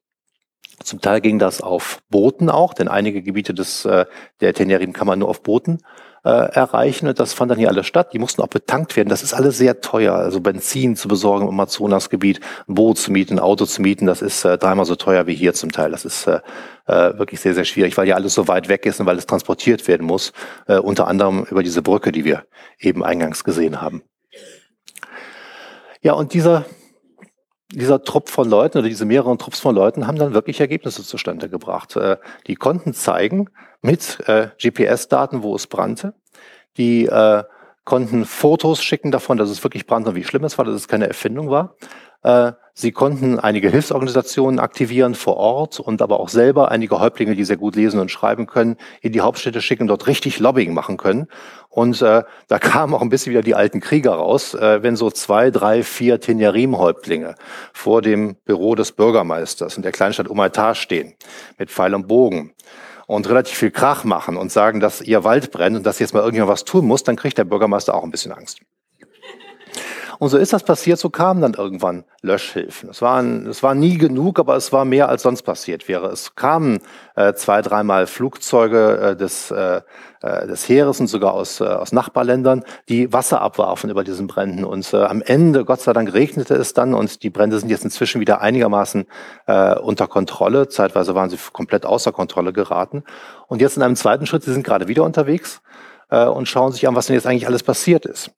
Zum Teil ging das auf Booten auch, denn einige Gebiete des, äh, der Tenerin kann man nur auf Booten äh, erreichen. Und das fand dann hier alles statt. Die mussten auch betankt werden. Das ist alles sehr teuer. Also Benzin zu besorgen im Amazonasgebiet, ein Boot zu mieten, ein Auto zu mieten, das ist äh, dreimal so teuer wie hier zum Teil. Das ist äh, äh, wirklich sehr, sehr schwierig, weil ja alles so weit weg ist und weil es transportiert werden muss. Äh, unter anderem über diese Brücke, die wir eben eingangs gesehen haben. Ja, und dieser dieser Trupp von Leuten oder diese mehreren Trupps von Leuten haben dann wirklich Ergebnisse zustande gebracht. Äh, die konnten zeigen mit äh, GPS-Daten, wo es brannte. Die äh, konnten Fotos schicken davon, dass es wirklich brannte und wie schlimm es war, dass es keine Erfindung war. Sie konnten einige Hilfsorganisationen aktivieren vor Ort und aber auch selber einige Häuptlinge, die sehr gut lesen und schreiben können, in die Hauptstädte schicken, dort richtig Lobbying machen können. Und äh, da kamen auch ein bisschen wieder die alten Krieger raus, äh, wenn so zwei, drei, vier Tenerim-Häuptlinge vor dem Büro des Bürgermeisters in der Kleinstadt Umaitar stehen, mit Pfeil und Bogen und relativ viel Krach machen und sagen, dass ihr Wald brennt und dass jetzt mal irgendjemand was tun muss, dann kriegt der Bürgermeister auch ein bisschen Angst. Und so ist das passiert, so kamen dann irgendwann Löschhilfen. Es waren, es war nie genug, aber es war mehr als sonst passiert wäre. Es kamen äh, zwei, dreimal Flugzeuge äh, des, äh, äh des Heeres und sogar aus, äh, aus Nachbarländern, die Wasser abwarfen über diesen Bränden. Und äh, am Ende, Gott sei Dank, regnete es dann und die Brände sind jetzt inzwischen wieder einigermaßen äh, unter Kontrolle. Zeitweise waren sie komplett außer Kontrolle geraten. Und jetzt in einem zweiten Schritt, sie sind gerade wieder unterwegs äh, und schauen sich an, was denn jetzt eigentlich alles passiert ist.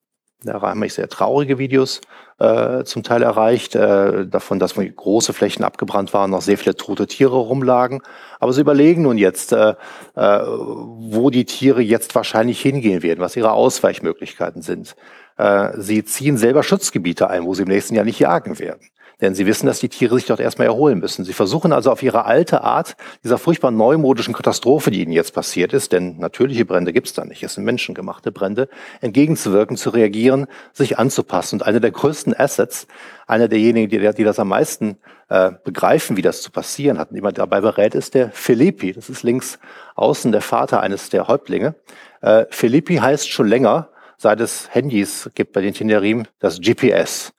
Da haben mich sehr traurige Videos äh, zum Teil erreicht, äh, davon, dass große Flächen abgebrannt waren, noch sehr viele tote Tiere rumlagen. Aber sie überlegen nun jetzt, äh, äh, wo die Tiere jetzt wahrscheinlich hingehen werden, was ihre Ausweichmöglichkeiten sind. Äh, sie ziehen selber Schutzgebiete ein, wo sie im nächsten Jahr nicht jagen werden. Denn sie wissen, dass die Tiere sich dort erstmal erholen müssen. Sie versuchen also auf ihre alte Art dieser furchtbar neumodischen Katastrophe, die ihnen jetzt passiert ist, denn natürliche Brände gibt es da nicht, es sind menschengemachte Brände, entgegenzuwirken, zu reagieren, sich anzupassen. Und einer der größten Assets, einer derjenigen, die, die das am meisten äh, begreifen, wie das zu passieren hat, und jemand dabei berät, ist der Filippi. Das ist links außen der Vater eines der Häuptlinge. Äh, Filippi heißt schon länger, seit es Handys gibt bei den Tenerim, das GPS.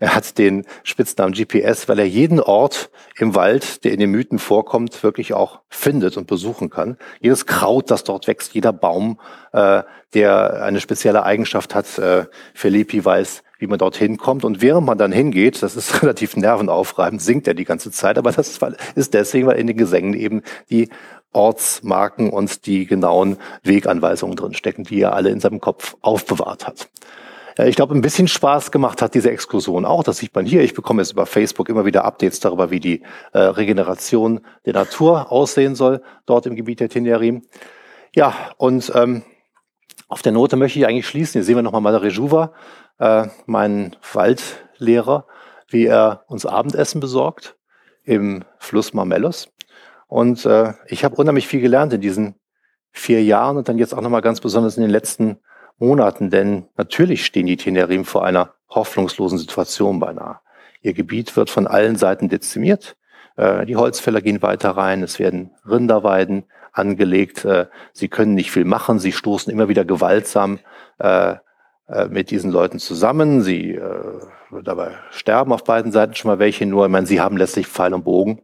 Er hat den Spitznamen GPS, weil er jeden Ort im Wald, der in den Mythen vorkommt, wirklich auch findet und besuchen kann. Jedes Kraut, das dort wächst, jeder Baum, äh, der eine spezielle Eigenschaft hat. Äh, Filippi weiß, wie man dorthin kommt. Und während man dann hingeht, das ist relativ nervenaufreibend, singt er die ganze Zeit. Aber das ist deswegen, weil in den Gesängen eben die Ortsmarken und die genauen Weganweisungen drinstecken, die er alle in seinem Kopf aufbewahrt hat. Äh, ich glaube, ein bisschen Spaß gemacht hat diese Exkursion auch. Das sieht man hier. Ich bekomme jetzt über Facebook immer wieder Updates darüber, wie die äh, Regeneration der Natur aussehen soll, dort im Gebiet der Tenerim. Ja, und ähm, auf der Note möchte ich eigentlich schließen. Hier sehen wir nochmal Madare Juva, äh, meinen Waldlehrer, wie er uns Abendessen besorgt im Fluss Marmellos. Und äh, ich habe unheimlich viel gelernt in diesen vier Jahren und dann jetzt auch nochmal ganz besonders in den letzten Monaten, denn natürlich stehen die Tenerim vor einer hoffnungslosen Situation beinahe. Ihr Gebiet wird von allen Seiten dezimiert. Äh, die Holzfäller gehen weiter rein, es werden Rinderweiden angelegt. Äh, sie können nicht viel machen. Sie stoßen immer wieder gewaltsam äh, mit diesen Leuten zusammen. Sie dabei sterben auf beiden Seiten schon mal welche nur. Ich meine, sie haben letztlich Pfeil und Bogen.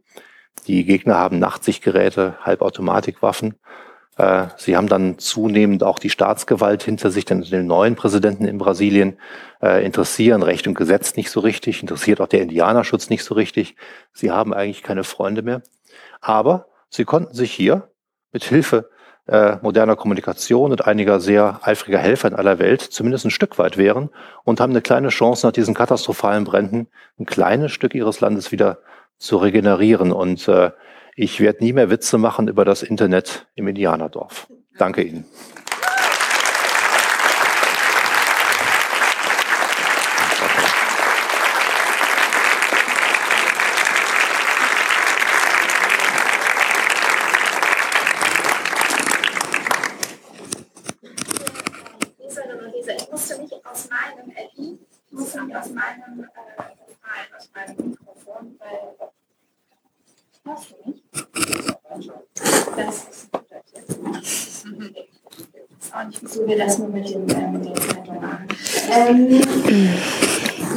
Die Gegner haben Nachtsichtgeräte, Halbautomatikwaffen. Äh, sie haben dann zunehmend auch die Staatsgewalt hinter sich, denn den neuen Präsidenten in Brasilien äh, interessieren Recht und Gesetz nicht so richtig, interessiert auch der Indianerschutz nicht so richtig. Sie haben eigentlich keine Freunde mehr. Aber sie konnten sich hier mit Hilfe äh, moderner Kommunikation und einiger sehr eifriger Helfer in aller Welt zumindest ein Stück weit wehren und haben eine kleine Chance nach diesen katastrophalen Bränden ein kleines Stück ihres Landes wieder zu regenerieren. Und äh, ich werde nie mehr Witze machen über das Internet im Indianerdorf. Danke Ihnen. aus meinem, äh, aus meinem Mikrofon, weil Hörst du mich? Das ist auch nicht, wieso wir das nur mit dem, äh, dem Zeitung machen. Ähm,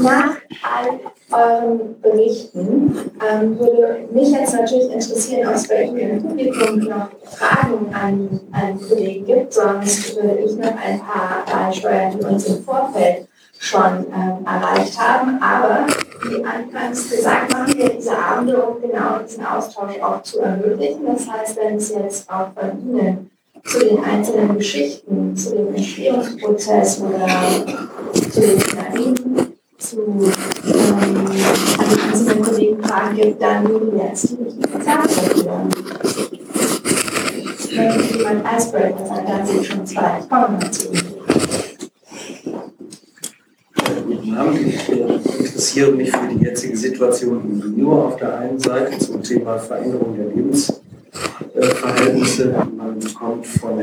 nach all euren Berichten ähm, würde mich jetzt natürlich interessieren, Ihnen im Publikum noch Fragen an, an Kollegen gibt. Sonst würde ich noch ein paar beisteuern, die uns im Vorfeld schon ähm, erreicht haben. Aber wie anfangs gesagt, machen wir diese Abende, um genau diesen Austausch auch zu ermöglichen. Das heißt, wenn es jetzt auch von Ihnen zu den einzelnen Geschichten, zu dem Entstehungsprozess oder zu den Dynamiken, zu ähm, an die einzelnen Kollegen Fragen gibt, dann jetzt die richtige Zeit dafür. Wenn jemand Icebreaker sagt, dann ich schon zwei. Ich dazu. Ich interessiere mich für die jetzige Situation in Rio auf der einen Seite zum Thema Veränderung der Lebensverhältnisse. Man kommt von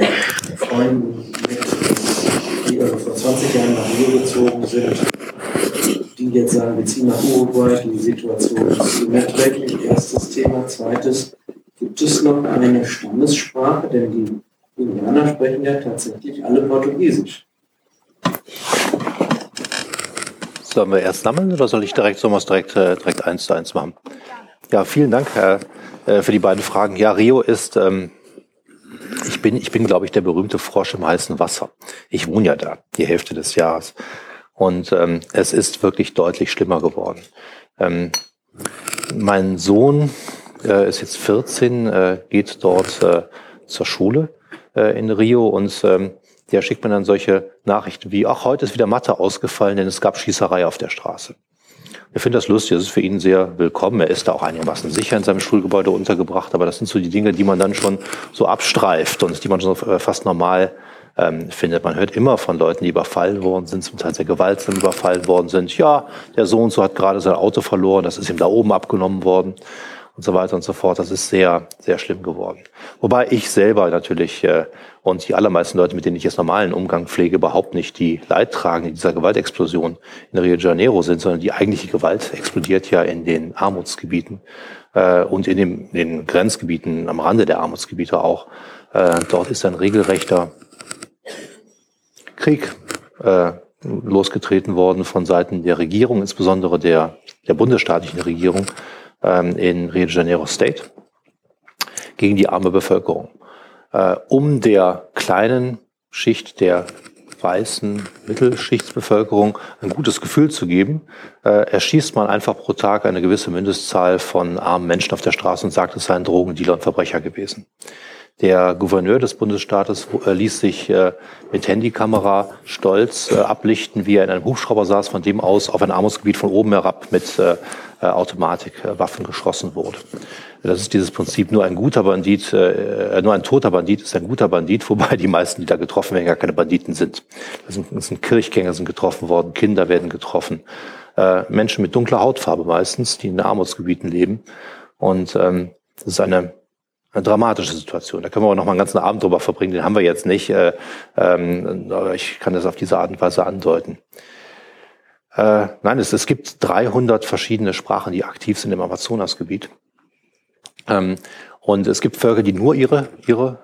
Freunden mit, die also vor 20 Jahren nach Rio gezogen sind, die jetzt sagen, wir ziehen nach Uruguay, die Situation ist unerträglich. Erstes Thema. Zweites, gibt es noch eine Stammessprache? Denn die Indianer sprechen ja tatsächlich alle Portugiesisch. Sollen wir erst sammeln oder soll ich direkt, sollen wir direkt, äh, direkt eins zu eins machen? Ja, vielen Dank Herr, äh, für die beiden Fragen. Ja, Rio ist, ähm, ich bin, ich bin, glaube ich, der berühmte Frosch im heißen Wasser. Ich wohne ja da, die Hälfte des Jahres. Und ähm, es ist wirklich deutlich schlimmer geworden. Ähm, mein Sohn äh, ist jetzt 14, äh, geht dort äh, zur Schule äh, in Rio und ähm, der schickt mir dann solche Nachrichten wie, ach, heute ist wieder Mathe ausgefallen, denn es gab Schießerei auf der Straße. Er findet das lustig, das ist für ihn sehr willkommen. Er ist da auch einigermaßen sicher in seinem Schulgebäude untergebracht, aber das sind so die Dinge, die man dann schon so abstreift und die man schon äh, fast normal ähm, findet. Man hört immer von Leuten, die überfallen worden sind, zum Teil sehr gewaltsam überfallen worden sind. Ja, der Sohn so hat gerade sein Auto verloren, das ist ihm da oben abgenommen worden und so weiter und so fort. Das ist sehr, sehr schlimm geworden. Wobei ich selber natürlich äh, und die allermeisten Leute, mit denen ich jetzt normalen Umgang pflege, überhaupt nicht die Leidtragenden dieser Gewaltexplosion in Rio de Janeiro sind, sondern die eigentliche Gewalt explodiert ja in den Armutsgebieten äh, und in, dem, in den Grenzgebieten am Rande der Armutsgebiete auch. Äh, dort ist ein regelrechter Krieg äh, losgetreten worden von Seiten der Regierung, insbesondere der, der bundesstaatlichen Regierung, ähm, in Rio de Janeiro State gegen die arme Bevölkerung, äh, um der kleinen Schicht der weißen Mittelschichtsbevölkerung ein gutes Gefühl zu geben, äh, erschießt man einfach pro Tag eine gewisse Mindestzahl von armen Menschen auf der Straße und sagt, es seien Drogendealer und Verbrecher gewesen. Der Gouverneur des Bundesstaates äh, ließ sich äh, mit Handykamera stolz äh, ablichten, wie er in einem Hubschrauber saß, von dem aus auf ein Armutsgebiet von oben herab mit Automatikwaffen geschossen wurde. Das ist dieses Prinzip, nur ein guter Bandit, nur ein toter Bandit ist ein guter Bandit, wobei die meisten, die da getroffen werden, gar keine Banditen sind. Das sind, das sind Kirchgänger sind getroffen worden, Kinder werden getroffen, Menschen mit dunkler Hautfarbe meistens, die in Armutsgebieten leben. Und ähm, das ist eine, eine dramatische Situation. Da können wir auch noch mal einen ganzen Abend drüber verbringen, den haben wir jetzt nicht. Äh, ähm, ich kann das auf diese Art und Weise andeuten. Äh, nein, es, es gibt 300 verschiedene Sprachen, die aktiv sind im Amazonasgebiet. Ähm, Und es gibt Völker, die nur ihre, ihre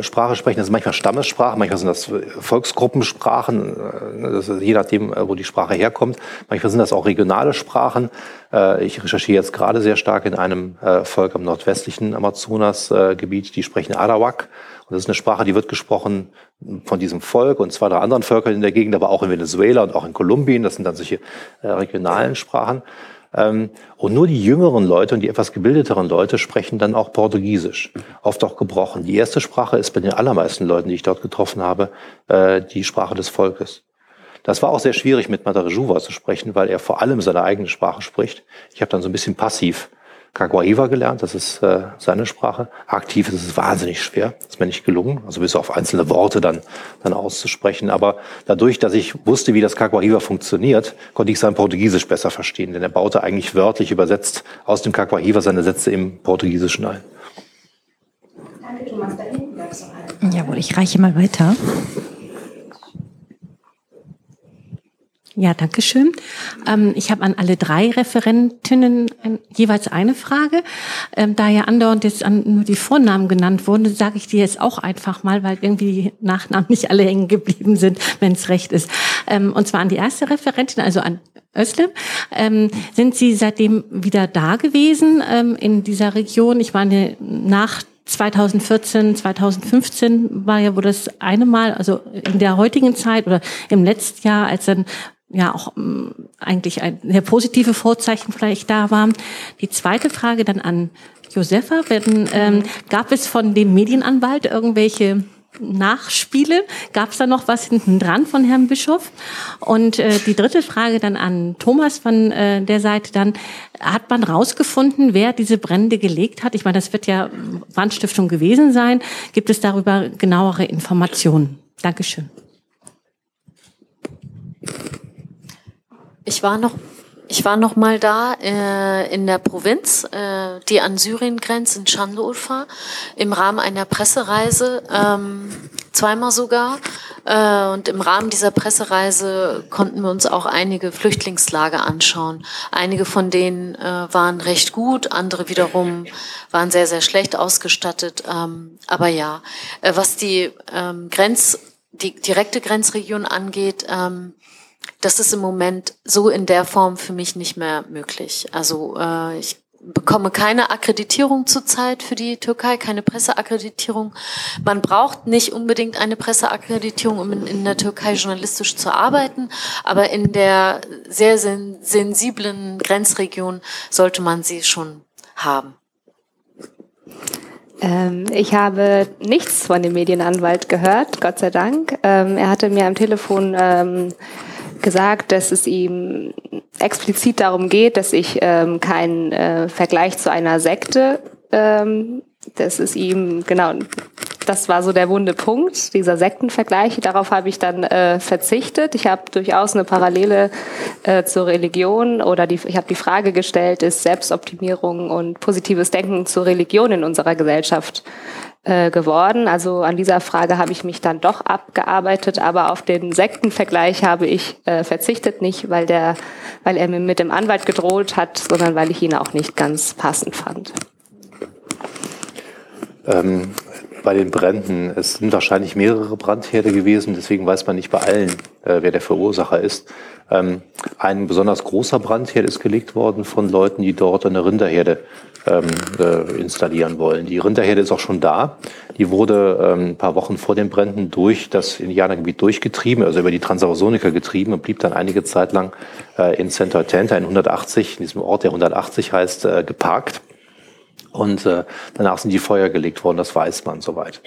Sprache sprechen. Das sind manchmal Stammessprachen, manchmal sind das Volksgruppensprachen, äh, das ist je nachdem, äh, wo die Sprache herkommt. Manchmal sind das auch regionale Sprachen. Ich recherchiere jetzt gerade sehr stark in einem Volk am nordwestlichen Amazonasgebiet, die sprechen Arawak. Und das ist eine Sprache, die wird gesprochen von diesem Volk und zwei, drei anderen Völkern in der Gegend, aber auch in Venezuela und auch in Kolumbien. Das sind dann solche regionalen Sprachen. Ähm, und nur die jüngeren Leute und die etwas gebildeteren Leute sprechen dann auch Portugiesisch, oft auch gebrochen. Die erste Sprache ist bei den allermeisten Leuten, die ich dort getroffen habe, äh, die Sprache des Volkes. Das war auch sehr schwierig mit Matarejuva zu sprechen, weil er vor allem seine eigene Sprache spricht. Ich habe dann so ein bisschen passiv Caguaiva gelernt, das ist äh, seine Sprache. Aktiv ist es wahnsinnig schwer, ist mir nicht gelungen, also bis auf einzelne Worte dann, dann auszusprechen. Aber dadurch, dass ich wusste, wie das Caguaiva funktioniert, konnte ich sein Portugiesisch besser verstehen, denn er baute eigentlich wörtlich übersetzt aus dem Caguaiva seine Sätze im Portugiesischen ein. Danke, Thomas. Da hinten Jawohl, ich reiche mal weiter. Ja, danke schön. Ähm, ich habe an alle drei Referentinnen ein, jeweils eine Frage. Ähm, da ja andauernd jetzt an, nur die Vornamen genannt wurden, sage ich die jetzt auch einfach mal, weil irgendwie die Nachnamen nicht alle hängen geblieben sind, wenn es recht ist. Ähm, und zwar an die erste Referentin, also an Özlem. Ähm, sind Sie seitdem wieder da gewesen ähm, in dieser Region? Ich meine, nach 2014, 2015 war ja wohl das eine Mal, also in der heutigen Zeit oder im letzten Jahr, als dann ja auch ähm, eigentlich ein sehr positive Vorzeichen vielleicht da war. Die zweite Frage dann an Josefa, wenn, ähm, gab es von dem Medienanwalt irgendwelche Nachspiele? Gab es da noch was hinten dran von Herrn Bischof? Und äh, die dritte Frage dann an Thomas von äh, der Seite dann, hat man rausgefunden, wer diese Brände gelegt hat? Ich meine, das wird ja Brandstiftung gewesen sein. Gibt es darüber genauere Informationen? Dankeschön. Ich war noch, ich war noch mal da äh, in der Provinz, äh, die an Syrien grenzt, in Şanlıurfa, im Rahmen einer Pressereise, ähm, zweimal sogar. Äh, und im Rahmen dieser Pressereise konnten wir uns auch einige Flüchtlingslager anschauen. Einige von denen äh, waren recht gut, andere wiederum waren sehr, sehr schlecht ausgestattet. Ähm, aber ja, äh, was die ähm, Grenz, die direkte Grenzregion angeht, ähm, das ist im Moment so in der Form für mich nicht mehr möglich. Also äh, ich bekomme keine Akkreditierung zurzeit für die Türkei, keine Presseakkreditierung. Man braucht nicht unbedingt eine Presseakkreditierung, um in, in der Türkei journalistisch zu arbeiten, aber in der sehr sen sensiblen Grenzregion sollte man sie schon haben. Ähm, ich habe nichts von dem Medienanwalt gehört, Gott sei Dank. Ähm, er hatte mir am Telefon ähm, gesagt, dass es ihm explizit darum geht, dass ich ähm, keinen äh, Vergleich zu einer Sekte, ähm, das ist ihm, genau, das war so der wunde Punkt, dieser Sektenvergleich. Darauf habe ich dann äh, verzichtet. Ich habe durchaus eine Parallele äh, zur Religion oder die, ich habe die Frage gestellt, ist Selbstoptimierung und positives Denken zur Religion in unserer Gesellschaft äh, geworden. Also an dieser Frage habe ich mich dann doch abgearbeitet, aber auf den Sektenvergleich habe ich äh, verzichtet, nicht weil der, weil er mir mit dem Anwalt gedroht hat, sondern weil ich ihn auch nicht ganz passend fand. Ähm, bei den Bränden, es sind wahrscheinlich mehrere Brandherde gewesen, deswegen weiß man nicht bei allen, äh, wer der Verursacher ist. Ähm, ein besonders großer Brandherd ist gelegt worden von Leuten, die dort eine Rinderherde ähm, äh, installieren wollen. Die Rinderherde ist auch schon da. Die wurde ähm, ein paar Wochen vor den Bränden durch das Indianergebiet durchgetrieben, also über die Transamazonica getrieben und blieb dann einige Zeit lang äh, in Center Tenta in 180, in diesem Ort, der 180 heißt, äh, geparkt. Und äh, danach sind die Feuer gelegt worden, das weiß man soweit.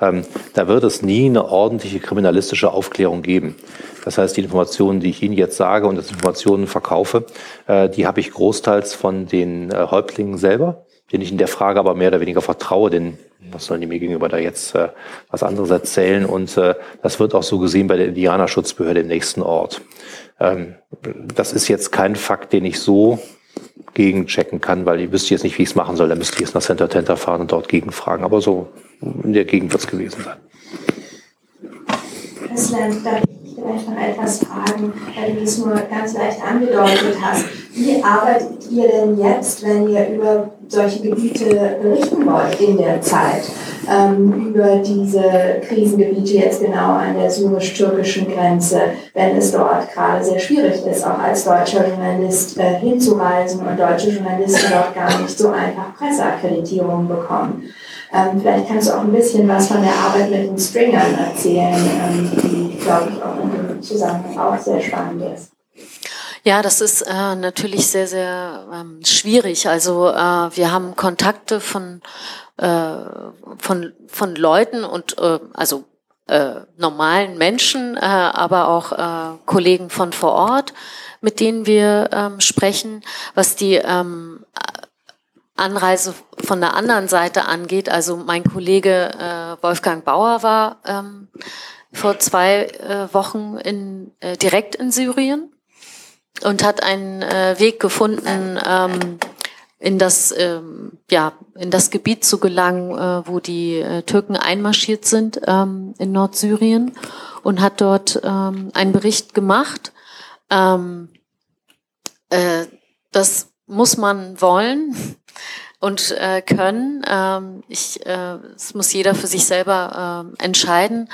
Ähm, da wird es nie eine ordentliche kriminalistische Aufklärung geben. Das heißt, die Informationen, die ich Ihnen jetzt sage und das Informationen verkaufe, äh, die habe ich großteils von den äh, Häuptlingen selber, denen ich in der Frage aber mehr oder weniger vertraue, denn was sollen die mir gegenüber da jetzt äh, was anderes erzählen? Und äh, das wird auch so gesehen bei der Indianerschutzbehörde im nächsten Ort. Ähm, das ist jetzt kein Fakt, den ich so gegenchecken kann, weil ich wüsste jetzt nicht, wie ich es machen soll. Dann müsste ich jetzt nach Center Tenter fahren und dort gegenfragen. Aber so in der Gegend wird es gewesen sein. Präsident, darf ich vielleicht noch etwas fragen, weil du es nur ganz leicht angedeutet hast. wie arbeitet ihr denn jetzt, wenn ihr über solche Gebiete berichten wollt in der Zeit? Ähm, über diese Krisengebiete jetzt genau an der syrisch-türkischen Grenze, wenn es dort gerade sehr schwierig ist, auch als deutscher Journalist äh, hinzureisen und deutsche Journalisten dort gar nicht so einfach Presseakkreditierungen bekommen. Ähm, vielleicht kannst du auch ein bisschen was von der Arbeit mit den Stringern erzählen, ähm, die, glaube ich, auch in dem Zusammenhang auch sehr spannend ist. Ja, das ist äh, natürlich sehr, sehr ähm, schwierig. Also äh, wir haben Kontakte von, äh, von, von Leuten und äh, also äh, normalen Menschen, äh, aber auch äh, Kollegen von vor Ort, mit denen wir ähm, sprechen, was die ähm, Anreise von der anderen Seite angeht. Also mein Kollege äh, Wolfgang Bauer war ähm, vor zwei äh, Wochen in, äh, direkt in Syrien und hat einen äh, Weg gefunden, ähm, in das ähm, ja in das Gebiet zu gelangen, äh, wo die äh, Türken einmarschiert sind ähm, in Nordsyrien und hat dort ähm, einen Bericht gemacht. Ähm, äh, das muss man wollen und äh, können. Ähm, ich, äh, das muss jeder für sich selber äh, entscheiden.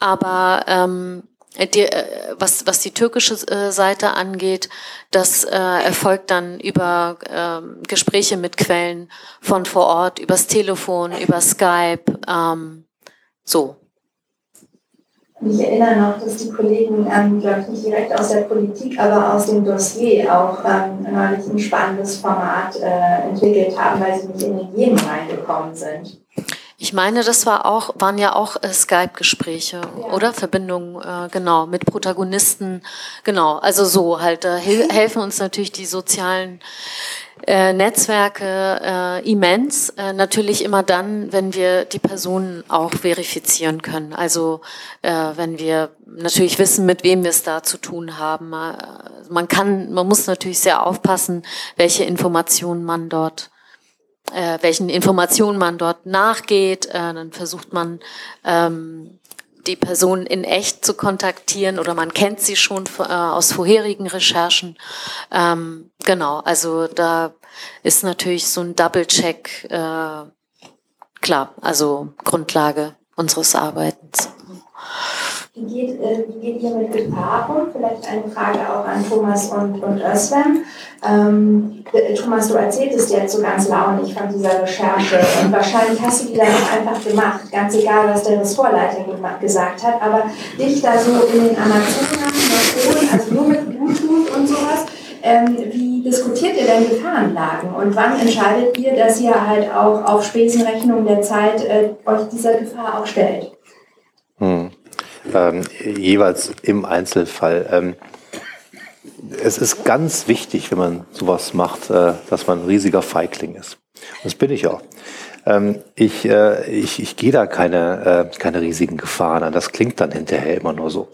Aber ähm, die, äh, was, was die türkische äh, Seite angeht, das äh, erfolgt dann über äh, Gespräche mit Quellen von vor Ort, übers Telefon, über Skype, ähm, so. Ich erinnere noch, dass die Kollegen, ähm, glaube ich, nicht direkt aus der Politik, aber aus dem Dossier auch ähm, neulich ein spannendes Format äh, entwickelt haben, weil sie nicht in den Jemen reingekommen sind. Ich meine, das war auch, waren ja auch äh, Skype-Gespräche, ja. oder? Verbindungen, äh, genau, mit Protagonisten, genau. Also so halt, da helfen uns natürlich die sozialen äh, Netzwerke äh, immens. Äh, natürlich immer dann, wenn wir die Personen auch verifizieren können. Also äh, wenn wir natürlich wissen, mit wem wir es da zu tun haben. Äh, man kann, man muss natürlich sehr aufpassen, welche Informationen man dort äh, welchen Informationen man dort nachgeht. Äh, dann versucht man ähm, die Person in echt zu kontaktieren oder man kennt sie schon äh, aus vorherigen Recherchen. Ähm, genau, also da ist natürlich so ein Double-Check äh, klar, also Grundlage unseres Arbeitens. Wie geht, äh, wie geht ihr mit Gefahr um? Vielleicht eine Frage auch an Thomas und, und Özlem. Ähm, Thomas, du erzähltest jetzt so ganz launig von dieser Recherche und wahrscheinlich hast du die dann auch einfach gemacht, ganz egal, was der Ressortleiter gesagt hat, aber dich da so in den Amazonas, also nur mit Bluetooth und sowas, ähm, wie diskutiert ihr denn Gefahrenlagen und wann entscheidet ihr, dass ihr halt auch auf Spesenrechnung der Zeit äh, euch dieser Gefahr auch stellt? Hm ähm, jeweils im Einzelfall. Ähm, es ist ganz wichtig, wenn man sowas macht, äh, dass man ein riesiger Feigling ist. Das bin ich auch. Ähm, ich, äh, ich, ich gehe da keine, äh, keine riesigen Gefahren an. Das klingt dann hinterher immer nur so.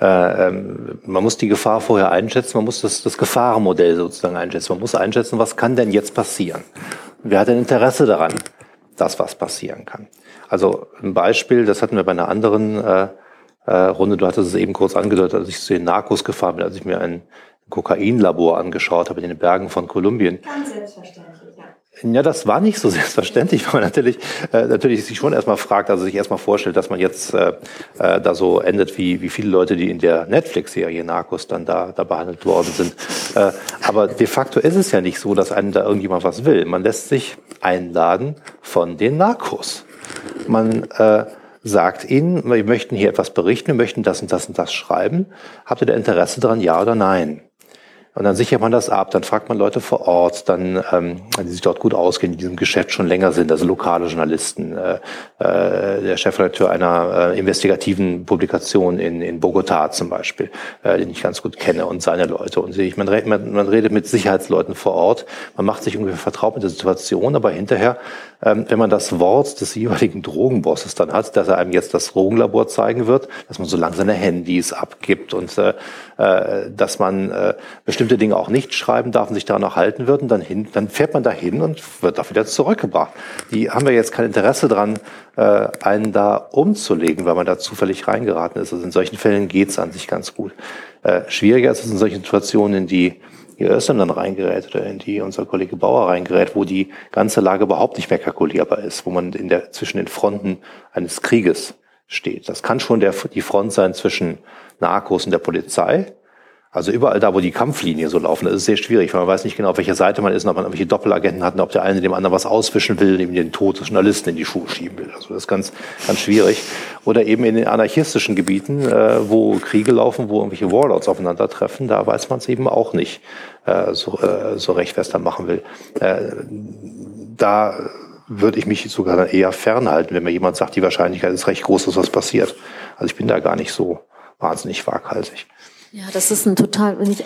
Äh, ähm, man muss die Gefahr vorher einschätzen, man muss das, das Gefahrenmodell sozusagen einschätzen. Man muss einschätzen, was kann denn jetzt passieren? Wer hat ein Interesse daran, dass was passieren kann? Also ein Beispiel, das hatten wir bei einer anderen äh, Runde. Du hattest es eben kurz angedeutet, als ich zu den Narcos gefahren bin, als ich mir ein Kokainlabor angeschaut habe in den Bergen von Kolumbien. Ganz selbstverständlich, ja. Ja, das war nicht so selbstverständlich, weil man natürlich, äh, natürlich sich schon erstmal fragt, also sich erstmal vorstellt, dass man jetzt äh, äh, da so endet, wie, wie viele Leute, die in der Netflix-Serie Narcos dann da, da behandelt worden sind. Äh, aber de facto ist es ja nicht so, dass einem da irgendjemand was will. Man lässt sich einladen von den Narcos. Man äh, sagt ihnen, wir möchten hier etwas berichten, wir möchten das und das und das schreiben. Habt ihr da Interesse dran, ja oder nein? Und dann sichert man das ab, dann fragt man Leute vor Ort, dann, ähm, die sich dort gut auskennen, die in diesem Geschäft schon länger sind, also lokale Journalisten, äh, äh, der Chefredakteur einer äh, investigativen Publikation in, in Bogotá zum Beispiel, äh, den ich ganz gut kenne und seine Leute. Und ich, man, man, man redet mit Sicherheitsleuten vor Ort, man macht sich ungefähr vertraut mit der Situation, aber hinterher, ähm, wenn man das Wort des jeweiligen Drogenbosses dann hat, dass er einem jetzt das Drogenlabor zeigen wird, dass man so lang seine Handys abgibt und äh, äh, dass man äh, bestimmte Dinge auch nicht schreiben darf und sich daran auch halten wird. Und dann, hin, dann fährt man dahin und wird auch wieder zurückgebracht. Die haben ja jetzt kein Interesse dran, äh, einen da umzulegen, weil man da zufällig reingeraten ist. Also in solchen Fällen geht's an sich ganz gut. Äh, schwieriger ist es in solchen Situationen, in die die Östem dann reingerät oder in die unser Kollege Bauer reingerät, wo die ganze Lage überhaupt nicht mehr kalkulierbar ist, wo man in der, zwischen den Fronten eines Krieges steht. Das kann schon der, die Front sein zwischen Narcos und der Polizei. Also überall da, wo die Kampflinien so laufen, das ist sehr schwierig, weil man weiß nicht genau, auf welcher Seite man ist ob man irgendwelche Doppelagenten hat ob der eine dem anderen was auswischen will, ihm den Tod des Journalisten in die Schuhe schieben will. Also das ist ganz, ganz schwierig. Oder eben in den anarchistischen Gebieten, äh, wo Kriege laufen, wo irgendwelche Warlords aufeinandertreffen, da weiß man es eben auch nicht äh, so, äh, so recht, wer es da machen will. Äh, da würde ich mich sogar dann eher fernhalten, wenn mir jemand sagt, die Wahrscheinlichkeit ist recht groß, dass was passiert. Also ich bin da gar nicht so wahnsinnig waghalsig. Ja, das ist ein total, wenn ich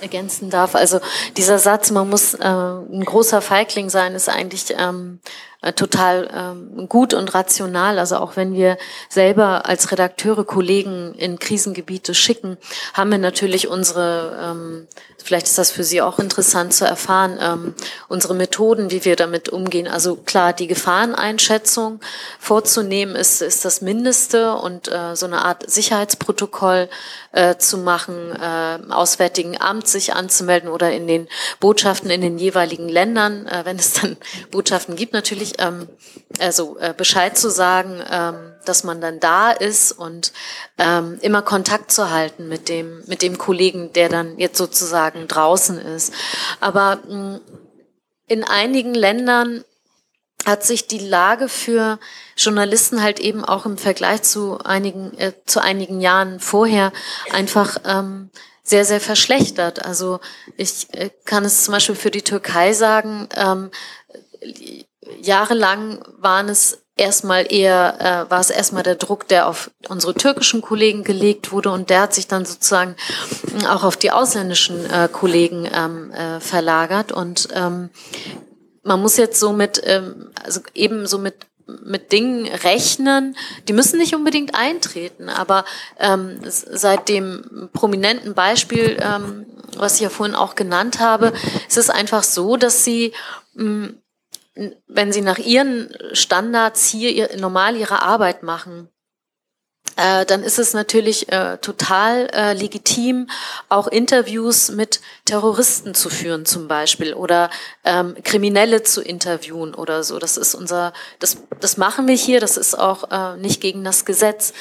ergänzen darf. Also dieser Satz, man muss äh, ein großer Feigling sein, ist eigentlich ähm, äh, total ähm, gut und rational. Also auch wenn wir selber als Redakteure Kollegen in Krisengebiete schicken, haben wir natürlich unsere, ähm, vielleicht ist das für Sie auch interessant zu erfahren, ähm, unsere Methoden, wie wir damit umgehen. Also klar, die Gefahreneinschätzung vorzunehmen ist, ist das Mindeste und äh, so eine Art Sicherheitsprotokoll äh, zu machen, äh, Auswärtigen Amt sich anzumelden oder in den Botschaften in den jeweiligen Ländern, äh, wenn es dann Botschaften gibt natürlich wirklich ähm, also äh, Bescheid zu sagen, ähm, dass man dann da ist und ähm, immer Kontakt zu halten mit dem mit dem Kollegen, der dann jetzt sozusagen draußen ist. Aber mh, mm, in einigen Ländern hat sich die Lage für Journalisten halt eben auch im Vergleich zu einigen äh, zu einigen Jahren vorher einfach ähm, sehr, sehr verschlechtert. Also ich äh, kann es zum Beispiel für die Türkei sagen, ähm, jahrelang waren es erstmal eher, äh, war es erstmal der Druck, der auf unsere türkischen Kollegen gelegt wurde und der hat sich dann sozusagen auch auf die ausländischen äh, Kollegen ähm, äh, verlagert. Und ähm, man muss jetzt so mit, ähm, also eben so mit mit Dingen rechnen, die müssen nicht unbedingt eintreten, aber ähm, seit dem prominenten Beispiel, ähm, was ich ja vorhin auch genannt habe, ist es einfach so, dass sie mh, wenn sie nach ihren Standards hier ihr, normal ihre Arbeit machen, äh, dann ist es natürlich äh, total äh, legitim, auch Interviews mit Terroristen zu führen zum Beispiel oder ähm, Kriminelle zu interviewen oder so. Das ist unser, das, das machen wir hier. Das ist auch äh, nicht gegen das Gesetz.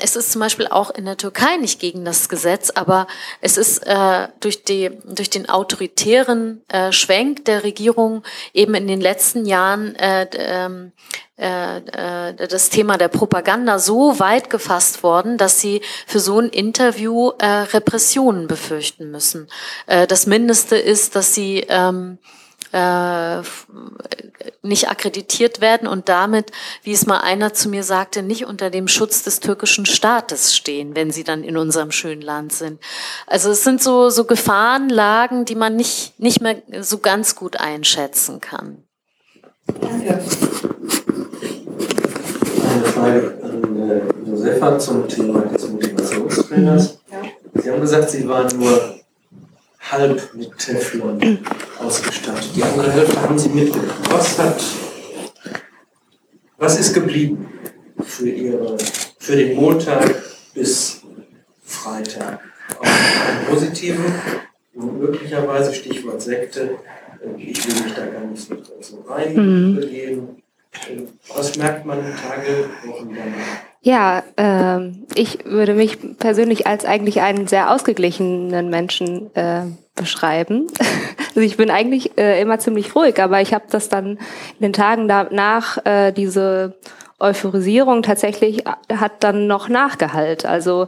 Es ist zum Beispiel auch in der Türkei nicht gegen das Gesetz, aber es ist äh, durch, die, durch den autoritären äh, Schwenk der Regierung eben in den letzten Jahren äh, ähm, äh, äh, das Thema der Propaganda so weit gefasst worden, dass sie für so ein Interview äh, Repressionen befürchten müssen. Äh, das Mindeste ist, dass sie ähm, äh, nicht akkreditiert werden und damit, wie es mal einer zu mir sagte, nicht unter dem Schutz des türkischen Staates stehen, wenn sie dann in unserem schönen Land sind. Also es sind so, so Gefahrenlagen, die man nicht, nicht mehr so ganz gut einschätzen kann. Danke. Eine Frage an äh, Josefa zum Thema des Motivationstrainers. Sie haben gesagt, Sie waren nur halb mit Teflon ausgestattet. Die andere Hälfte haben sie mitgenommen. Was hat, was ist geblieben für ihre, für den Montag bis Freitag? Auch ein positiven und möglicherweise Stichwort Sekte. Ich will mich da gar nicht so reinbegeben. Mhm. Was merkt man Tage, Wochen danach? Ja, äh, ich würde mich persönlich als eigentlich einen sehr ausgeglichenen Menschen äh, beschreiben. Also ich bin eigentlich äh, immer ziemlich ruhig, aber ich habe das dann in den Tagen danach äh, diese Euphorisierung tatsächlich äh, hat dann noch Nachgehalt. Also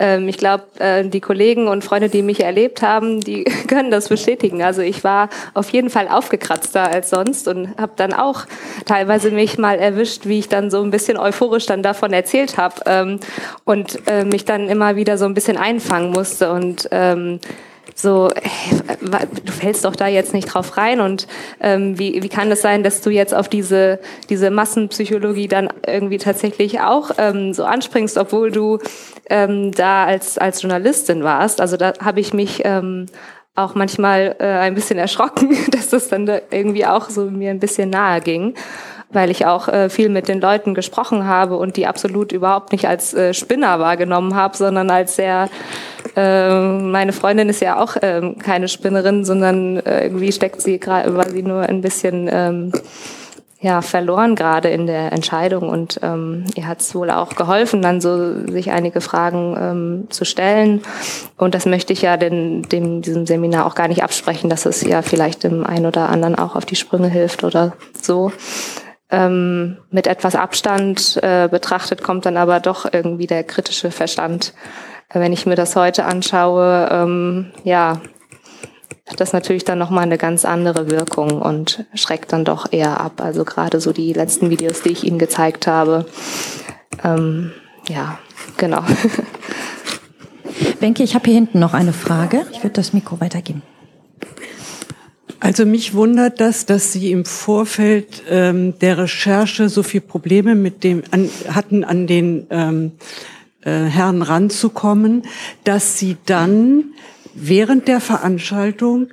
ähm, ich glaube, äh, die Kollegen und Freunde, die mich erlebt haben, die können das bestätigen. Also ich war auf jeden Fall aufgekratzter als sonst und habe dann auch teilweise mich mal erwischt, wie ich dann so ein bisschen euphorisch dann davon erzählt habe ähm, und äh, mich dann immer wieder so ein bisschen einfangen musste und ähm, so, du fällst doch da jetzt nicht drauf rein und ähm, wie, wie kann es sein, dass du jetzt auf diese, diese Massenpsychologie dann irgendwie tatsächlich auch ähm, so anspringst, obwohl du ähm, da als, als Journalistin warst? Also da habe ich mich ähm, auch manchmal äh, ein bisschen erschrocken, dass das dann da irgendwie auch so mir ein bisschen nahe ging. Weil ich auch äh, viel mit den Leuten gesprochen habe und die absolut überhaupt nicht als äh, Spinner wahrgenommen habe, sondern als sehr äh, meine Freundin ist ja auch äh, keine Spinnerin, sondern äh, irgendwie steckt sie gerade, war sie nur ein bisschen ähm, ja, verloren gerade in der Entscheidung und ähm, ihr hat es wohl auch geholfen, dann so sich einige Fragen ähm, zu stellen. Und das möchte ich ja den, dem, diesem Seminar auch gar nicht absprechen, dass es ja vielleicht dem einen oder anderen auch auf die Sprünge hilft oder so. Ähm, mit etwas Abstand äh, betrachtet kommt dann aber doch irgendwie der kritische Verstand. Wenn ich mir das heute anschaue, ähm, ja, hat das natürlich dann nochmal eine ganz andere Wirkung und schreckt dann doch eher ab. Also gerade so die letzten Videos, die ich Ihnen gezeigt habe. Ähm, ja, genau. Benke, ich habe hier hinten noch eine Frage. Ich würde das Mikro weitergeben. Also mich wundert das, dass Sie im Vorfeld ähm, der Recherche so viel Probleme mit dem an, hatten, an den ähm, äh, Herrn ranzukommen, dass Sie dann während der Veranstaltung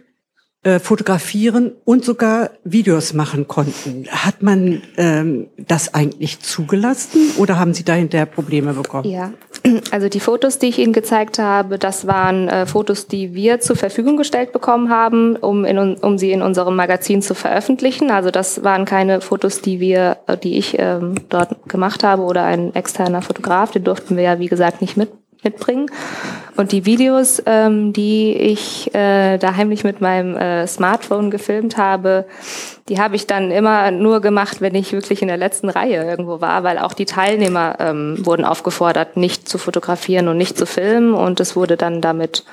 äh, fotografieren und sogar Videos machen konnten. Hat man ähm, das eigentlich zugelassen oder haben Sie da hinterher Probleme bekommen? Ja, also die Fotos, die ich Ihnen gezeigt habe, das waren äh, Fotos, die wir zur Verfügung gestellt bekommen haben, um, in, um sie in unserem Magazin zu veröffentlichen. Also das waren keine Fotos, die wir, äh, die ich ähm, dort gemacht habe oder ein externer Fotograf, den durften wir ja wie gesagt nicht mit mitbringen. Und die Videos, ähm, die ich äh, da heimlich mit meinem äh, Smartphone gefilmt habe, die habe ich dann immer nur gemacht, wenn ich wirklich in der letzten Reihe irgendwo war, weil auch die Teilnehmer ähm, wurden aufgefordert, nicht zu fotografieren und nicht zu filmen. Und es wurde dann damit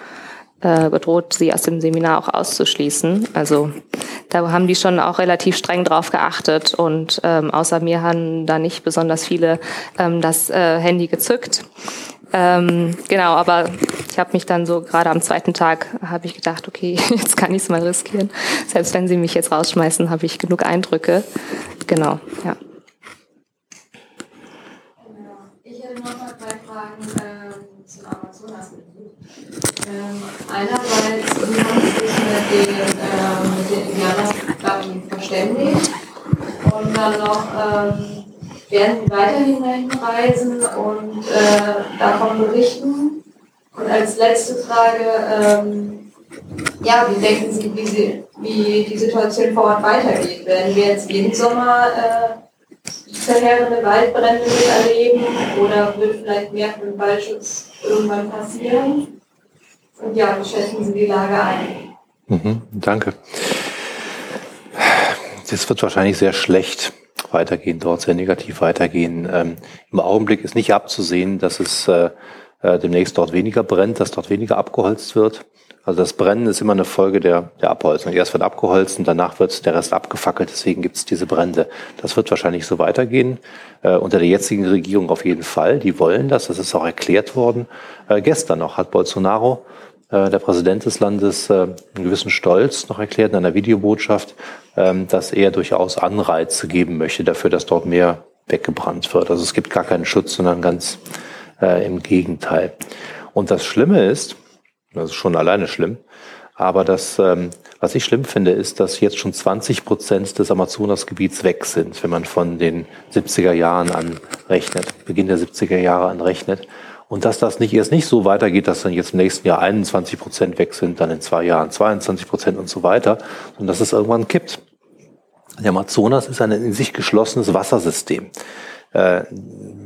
äh, bedroht, sie aus dem Seminar auch auszuschließen. Also da haben die schon auch relativ streng drauf geachtet und ähm, außer mir haben da nicht besonders viele ähm, das äh, Handy gezückt. Ähm, genau, aber ich habe mich dann so gerade am zweiten Tag habe ich gedacht, okay, jetzt kann ich es mal riskieren. Selbst wenn sie mich jetzt rausschmeißen, habe ich genug Eindrücke. Genau, ja. Ich hätte noch mal zwei Fragen Amazonasgebiet. Ähm, einerseits, wie haben sich mit den, ähm, mit Indianern verständigt? Und dann noch, ähm, werden Sie weiterhin reisen und äh, davon berichten? Und als letzte Frage, ähm, ja, wie denken Sie, wie, Sie, wie die Situation vor Ort weitergeht? Werden wir jetzt jeden Sommer äh, verheerende Waldbrände miterleben oder wird vielleicht mehr für den Waldschutz irgendwann passieren? Und ja, wie schätzen Sie die Lage ein? Mhm, danke. Das wird wahrscheinlich sehr schlecht weitergehen, dort sehr negativ weitergehen. Ähm, Im Augenblick ist nicht abzusehen, dass es äh, äh, demnächst dort weniger brennt, dass dort weniger abgeholzt wird. Also das Brennen ist immer eine Folge der, der Abholzung. Erst wird abgeholzt und danach wird der Rest abgefackelt. Deswegen gibt es diese Brände. Das wird wahrscheinlich so weitergehen. Äh, unter der jetzigen Regierung auf jeden Fall. Die wollen das. Das ist auch erklärt worden. Äh, gestern noch hat Bolsonaro der Präsident des Landes äh, einen gewissen Stolz noch erklärt in einer Videobotschaft, ähm, dass er durchaus Anreize geben möchte dafür, dass dort mehr weggebrannt wird. Also es gibt gar keinen Schutz, sondern ganz äh, im Gegenteil. Und das Schlimme ist, das ist schon alleine schlimm, aber das, ähm, was ich schlimm finde, ist, dass jetzt schon 20 Prozent des Amazonasgebiets weg sind, wenn man von den 70er Jahren an rechnet, Beginn der 70er Jahre an rechnet. Und dass das nicht erst nicht so weitergeht, dass dann jetzt im nächsten Jahr 21 Prozent weg sind, dann in zwei Jahren 22 Prozent und so weiter, sondern dass es irgendwann kippt. Der Amazonas ist ein in sich geschlossenes Wassersystem. Äh,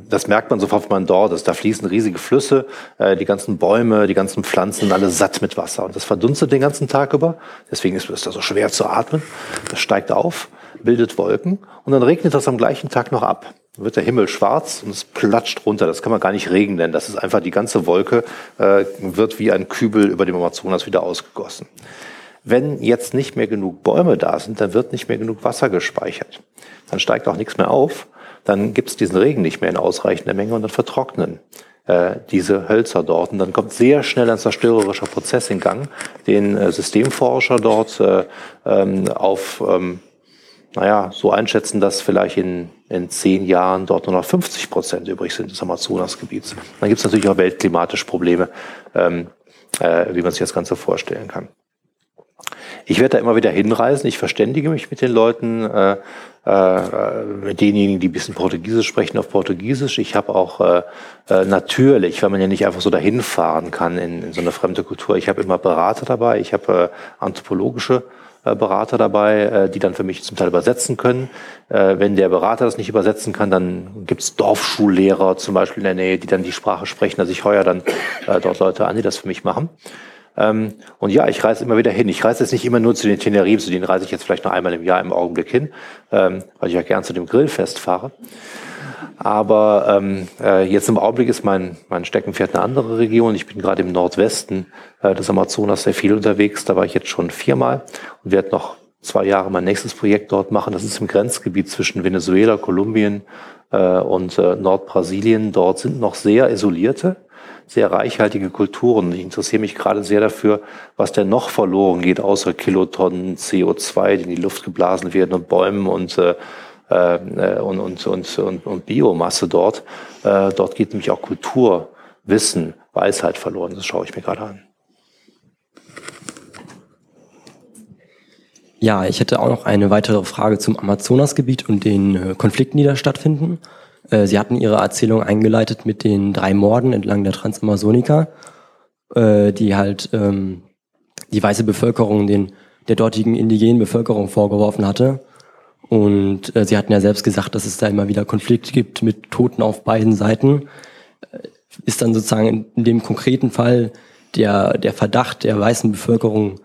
das merkt man sofort, wenn man dort ist. Da fließen riesige Flüsse, äh, die ganzen Bäume, die ganzen Pflanzen, alle satt mit Wasser. Und das verdunstet den ganzen Tag über. Deswegen ist es da so schwer zu atmen. Das steigt auf, bildet Wolken und dann regnet das am gleichen Tag noch ab wird der Himmel schwarz und es platscht runter. Das kann man gar nicht Regen nennen. Das ist einfach die ganze Wolke äh, wird wie ein Kübel über dem Amazonas wieder ausgegossen. Wenn jetzt nicht mehr genug Bäume da sind, dann wird nicht mehr genug Wasser gespeichert. Dann steigt auch nichts mehr auf. Dann gibt es diesen Regen nicht mehr in ausreichender Menge und dann vertrocknen äh, diese Hölzer dort. Und dann kommt sehr schnell ein zerstörerischer Prozess in Gang, den äh, Systemforscher dort äh, ähm, auf ähm, naja, so einschätzen, dass vielleicht in, in zehn Jahren dort nur noch 50 Prozent übrig sind des Amazonasgebiets. Dann gibt es natürlich auch weltklimatische Probleme, ähm, äh, wie man sich das Ganze vorstellen kann. Ich werde da immer wieder hinreisen. Ich verständige mich mit den Leuten, äh, äh, mit denjenigen, die ein bisschen Portugiesisch sprechen, auf Portugiesisch. Ich habe auch äh, äh, natürlich, weil man ja nicht einfach so dahin fahren kann in, in so eine fremde Kultur, ich habe immer Berater dabei, ich habe äh, anthropologische äh, Berater dabei, äh, die dann für mich zum Teil übersetzen können. Wenn der Berater das nicht übersetzen kann, dann gibt's Dorfschullehrer zum Beispiel in der Nähe, die dann die Sprache sprechen. Also ich heuer dann dort Leute an, die das für mich machen. Ähm, und ja, ich reise immer wieder hin. Ich reise jetzt nicht immer nur zu den Tenerife, zu denen reise ich jetzt vielleicht nur einmal im Jahr im Augenblick hin, ähm, weil ich ja gern zu dem Grillfest fahre. Aber ähm, äh, jetzt im Augenblick ist mein, mein Steckenpferd eine andere Region. Ich bin gerade im Nordwesten äh, des Amazonas sehr viel unterwegs. Da war ich jetzt schon viermal und werde noch zwei Jahre mein nächstes Projekt dort machen. Das ist im Grenzgebiet zwischen Venezuela, Kolumbien äh, und äh, Nordbrasilien. Dort sind noch sehr isolierte, sehr reichhaltige Kulturen. Ich interessiere mich gerade sehr dafür, was denn noch verloren geht, außer Kilotonnen CO2, die in die Luft geblasen werden und Bäumen und äh, äh, und, und, und, und, und Biomasse dort. Äh, dort geht nämlich auch Kultur, Wissen, Weisheit verloren. Das schaue ich mir gerade an. Ja, ich hätte auch noch eine weitere Frage zum Amazonasgebiet und den äh, Konflikten, die da stattfinden. Äh, Sie hatten Ihre Erzählung eingeleitet mit den drei Morden entlang der Transamazonika, äh, die halt ähm, die weiße Bevölkerung den der dortigen indigenen Bevölkerung vorgeworfen hatte. Und äh, Sie hatten ja selbst gesagt, dass es da immer wieder Konflikte gibt mit Toten auf beiden Seiten. Äh, ist dann sozusagen in, in dem konkreten Fall der, der Verdacht der weißen Bevölkerung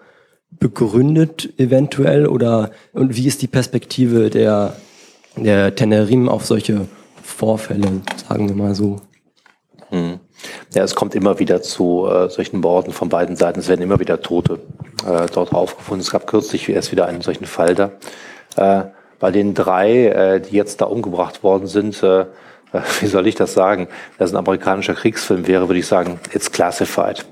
begründet eventuell oder und wie ist die Perspektive der, der Tenerim auf solche Vorfälle, sagen wir mal so? Hm. Ja, es kommt immer wieder zu äh, solchen Morden von beiden Seiten. Es werden immer wieder Tote äh, dort aufgefunden. Es gab kürzlich erst wieder einen solchen Fall da. Äh, bei den drei, äh, die jetzt da umgebracht worden sind, äh, wie soll ich das sagen? Wenn das ein amerikanischer Kriegsfilm wäre, würde ich sagen, it's classified.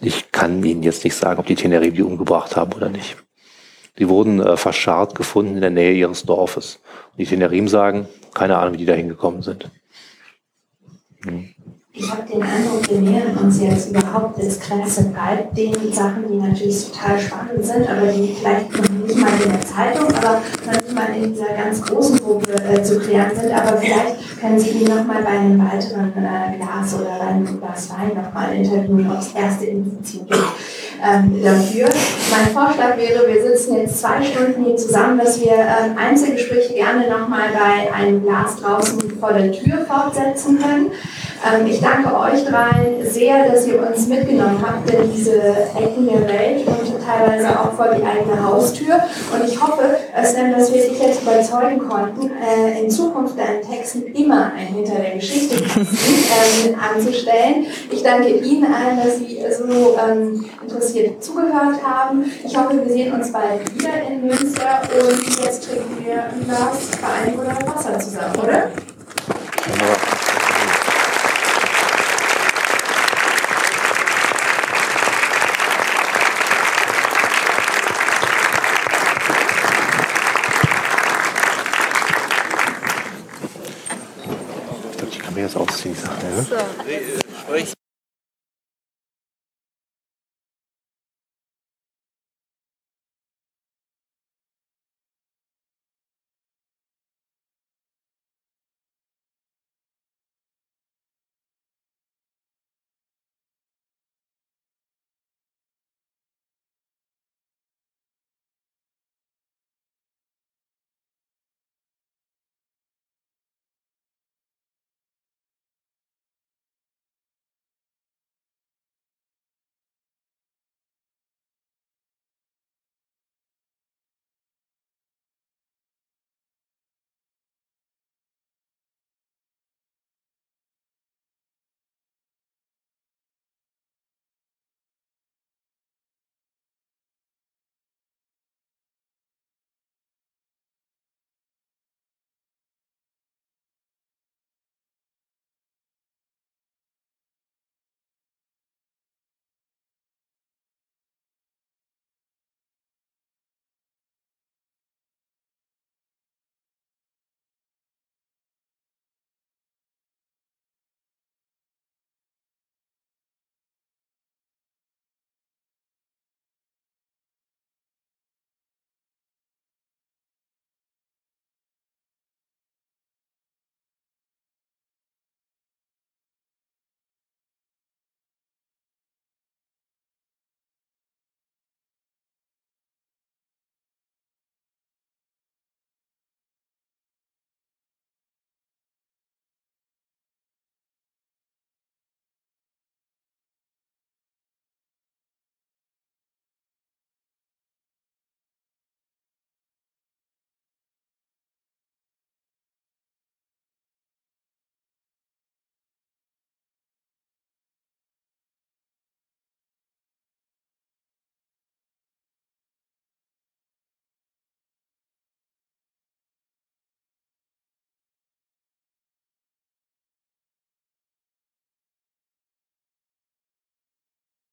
Ich kann Ihnen jetzt nicht sagen, ob die Tenerife die umgebracht haben oder nicht. Die wurden äh, verscharrt gefunden in der Nähe ihres Dorfes. Und die Tenerim sagen, keine Ahnung, wie die da hingekommen sind. Hm. Ich habe den Eindruck, wir nähern uns jetzt überhaupt ins Grenze bei den Sachen, die natürlich total spannend sind, aber die vielleicht nicht mal in der Zeitung, aber nicht mal in dieser ganz großen Gruppe äh, zu klären sind. Aber vielleicht können Sie ihn nochmal bei einem weiteren äh, Glas oder bei einem Glas Wein nochmal interviewen, ob es erste Indizien gibt ähm, dafür. Mein Vorschlag wäre, wir sitzen jetzt zwei Stunden hier zusammen, dass wir ähm, Einzelgespräche gerne nochmal bei einem Glas draußen vor der Tür fortsetzen können. Ähm, ich danke euch dreien sehr, dass ihr uns mitgenommen habt in diese Ecken der Welt und teilweise auch vor die eigene Haustür. Und ich hoffe, dass, dass wir dich jetzt überzeugen konnten, äh, in Zukunft deinen Texten immer ein Hinter der Geschichte ähm, anzustellen. Ich danke Ihnen allen, dass Sie so ähm, interessiert zugehört haben. Ich hoffe, wir sehen uns bald wieder in Münster und jetzt trinken wir ein Glas Wein oder Wasser zusammen, oder? They,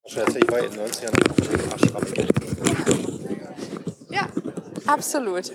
Ich war in den 90ern Ja, absolut.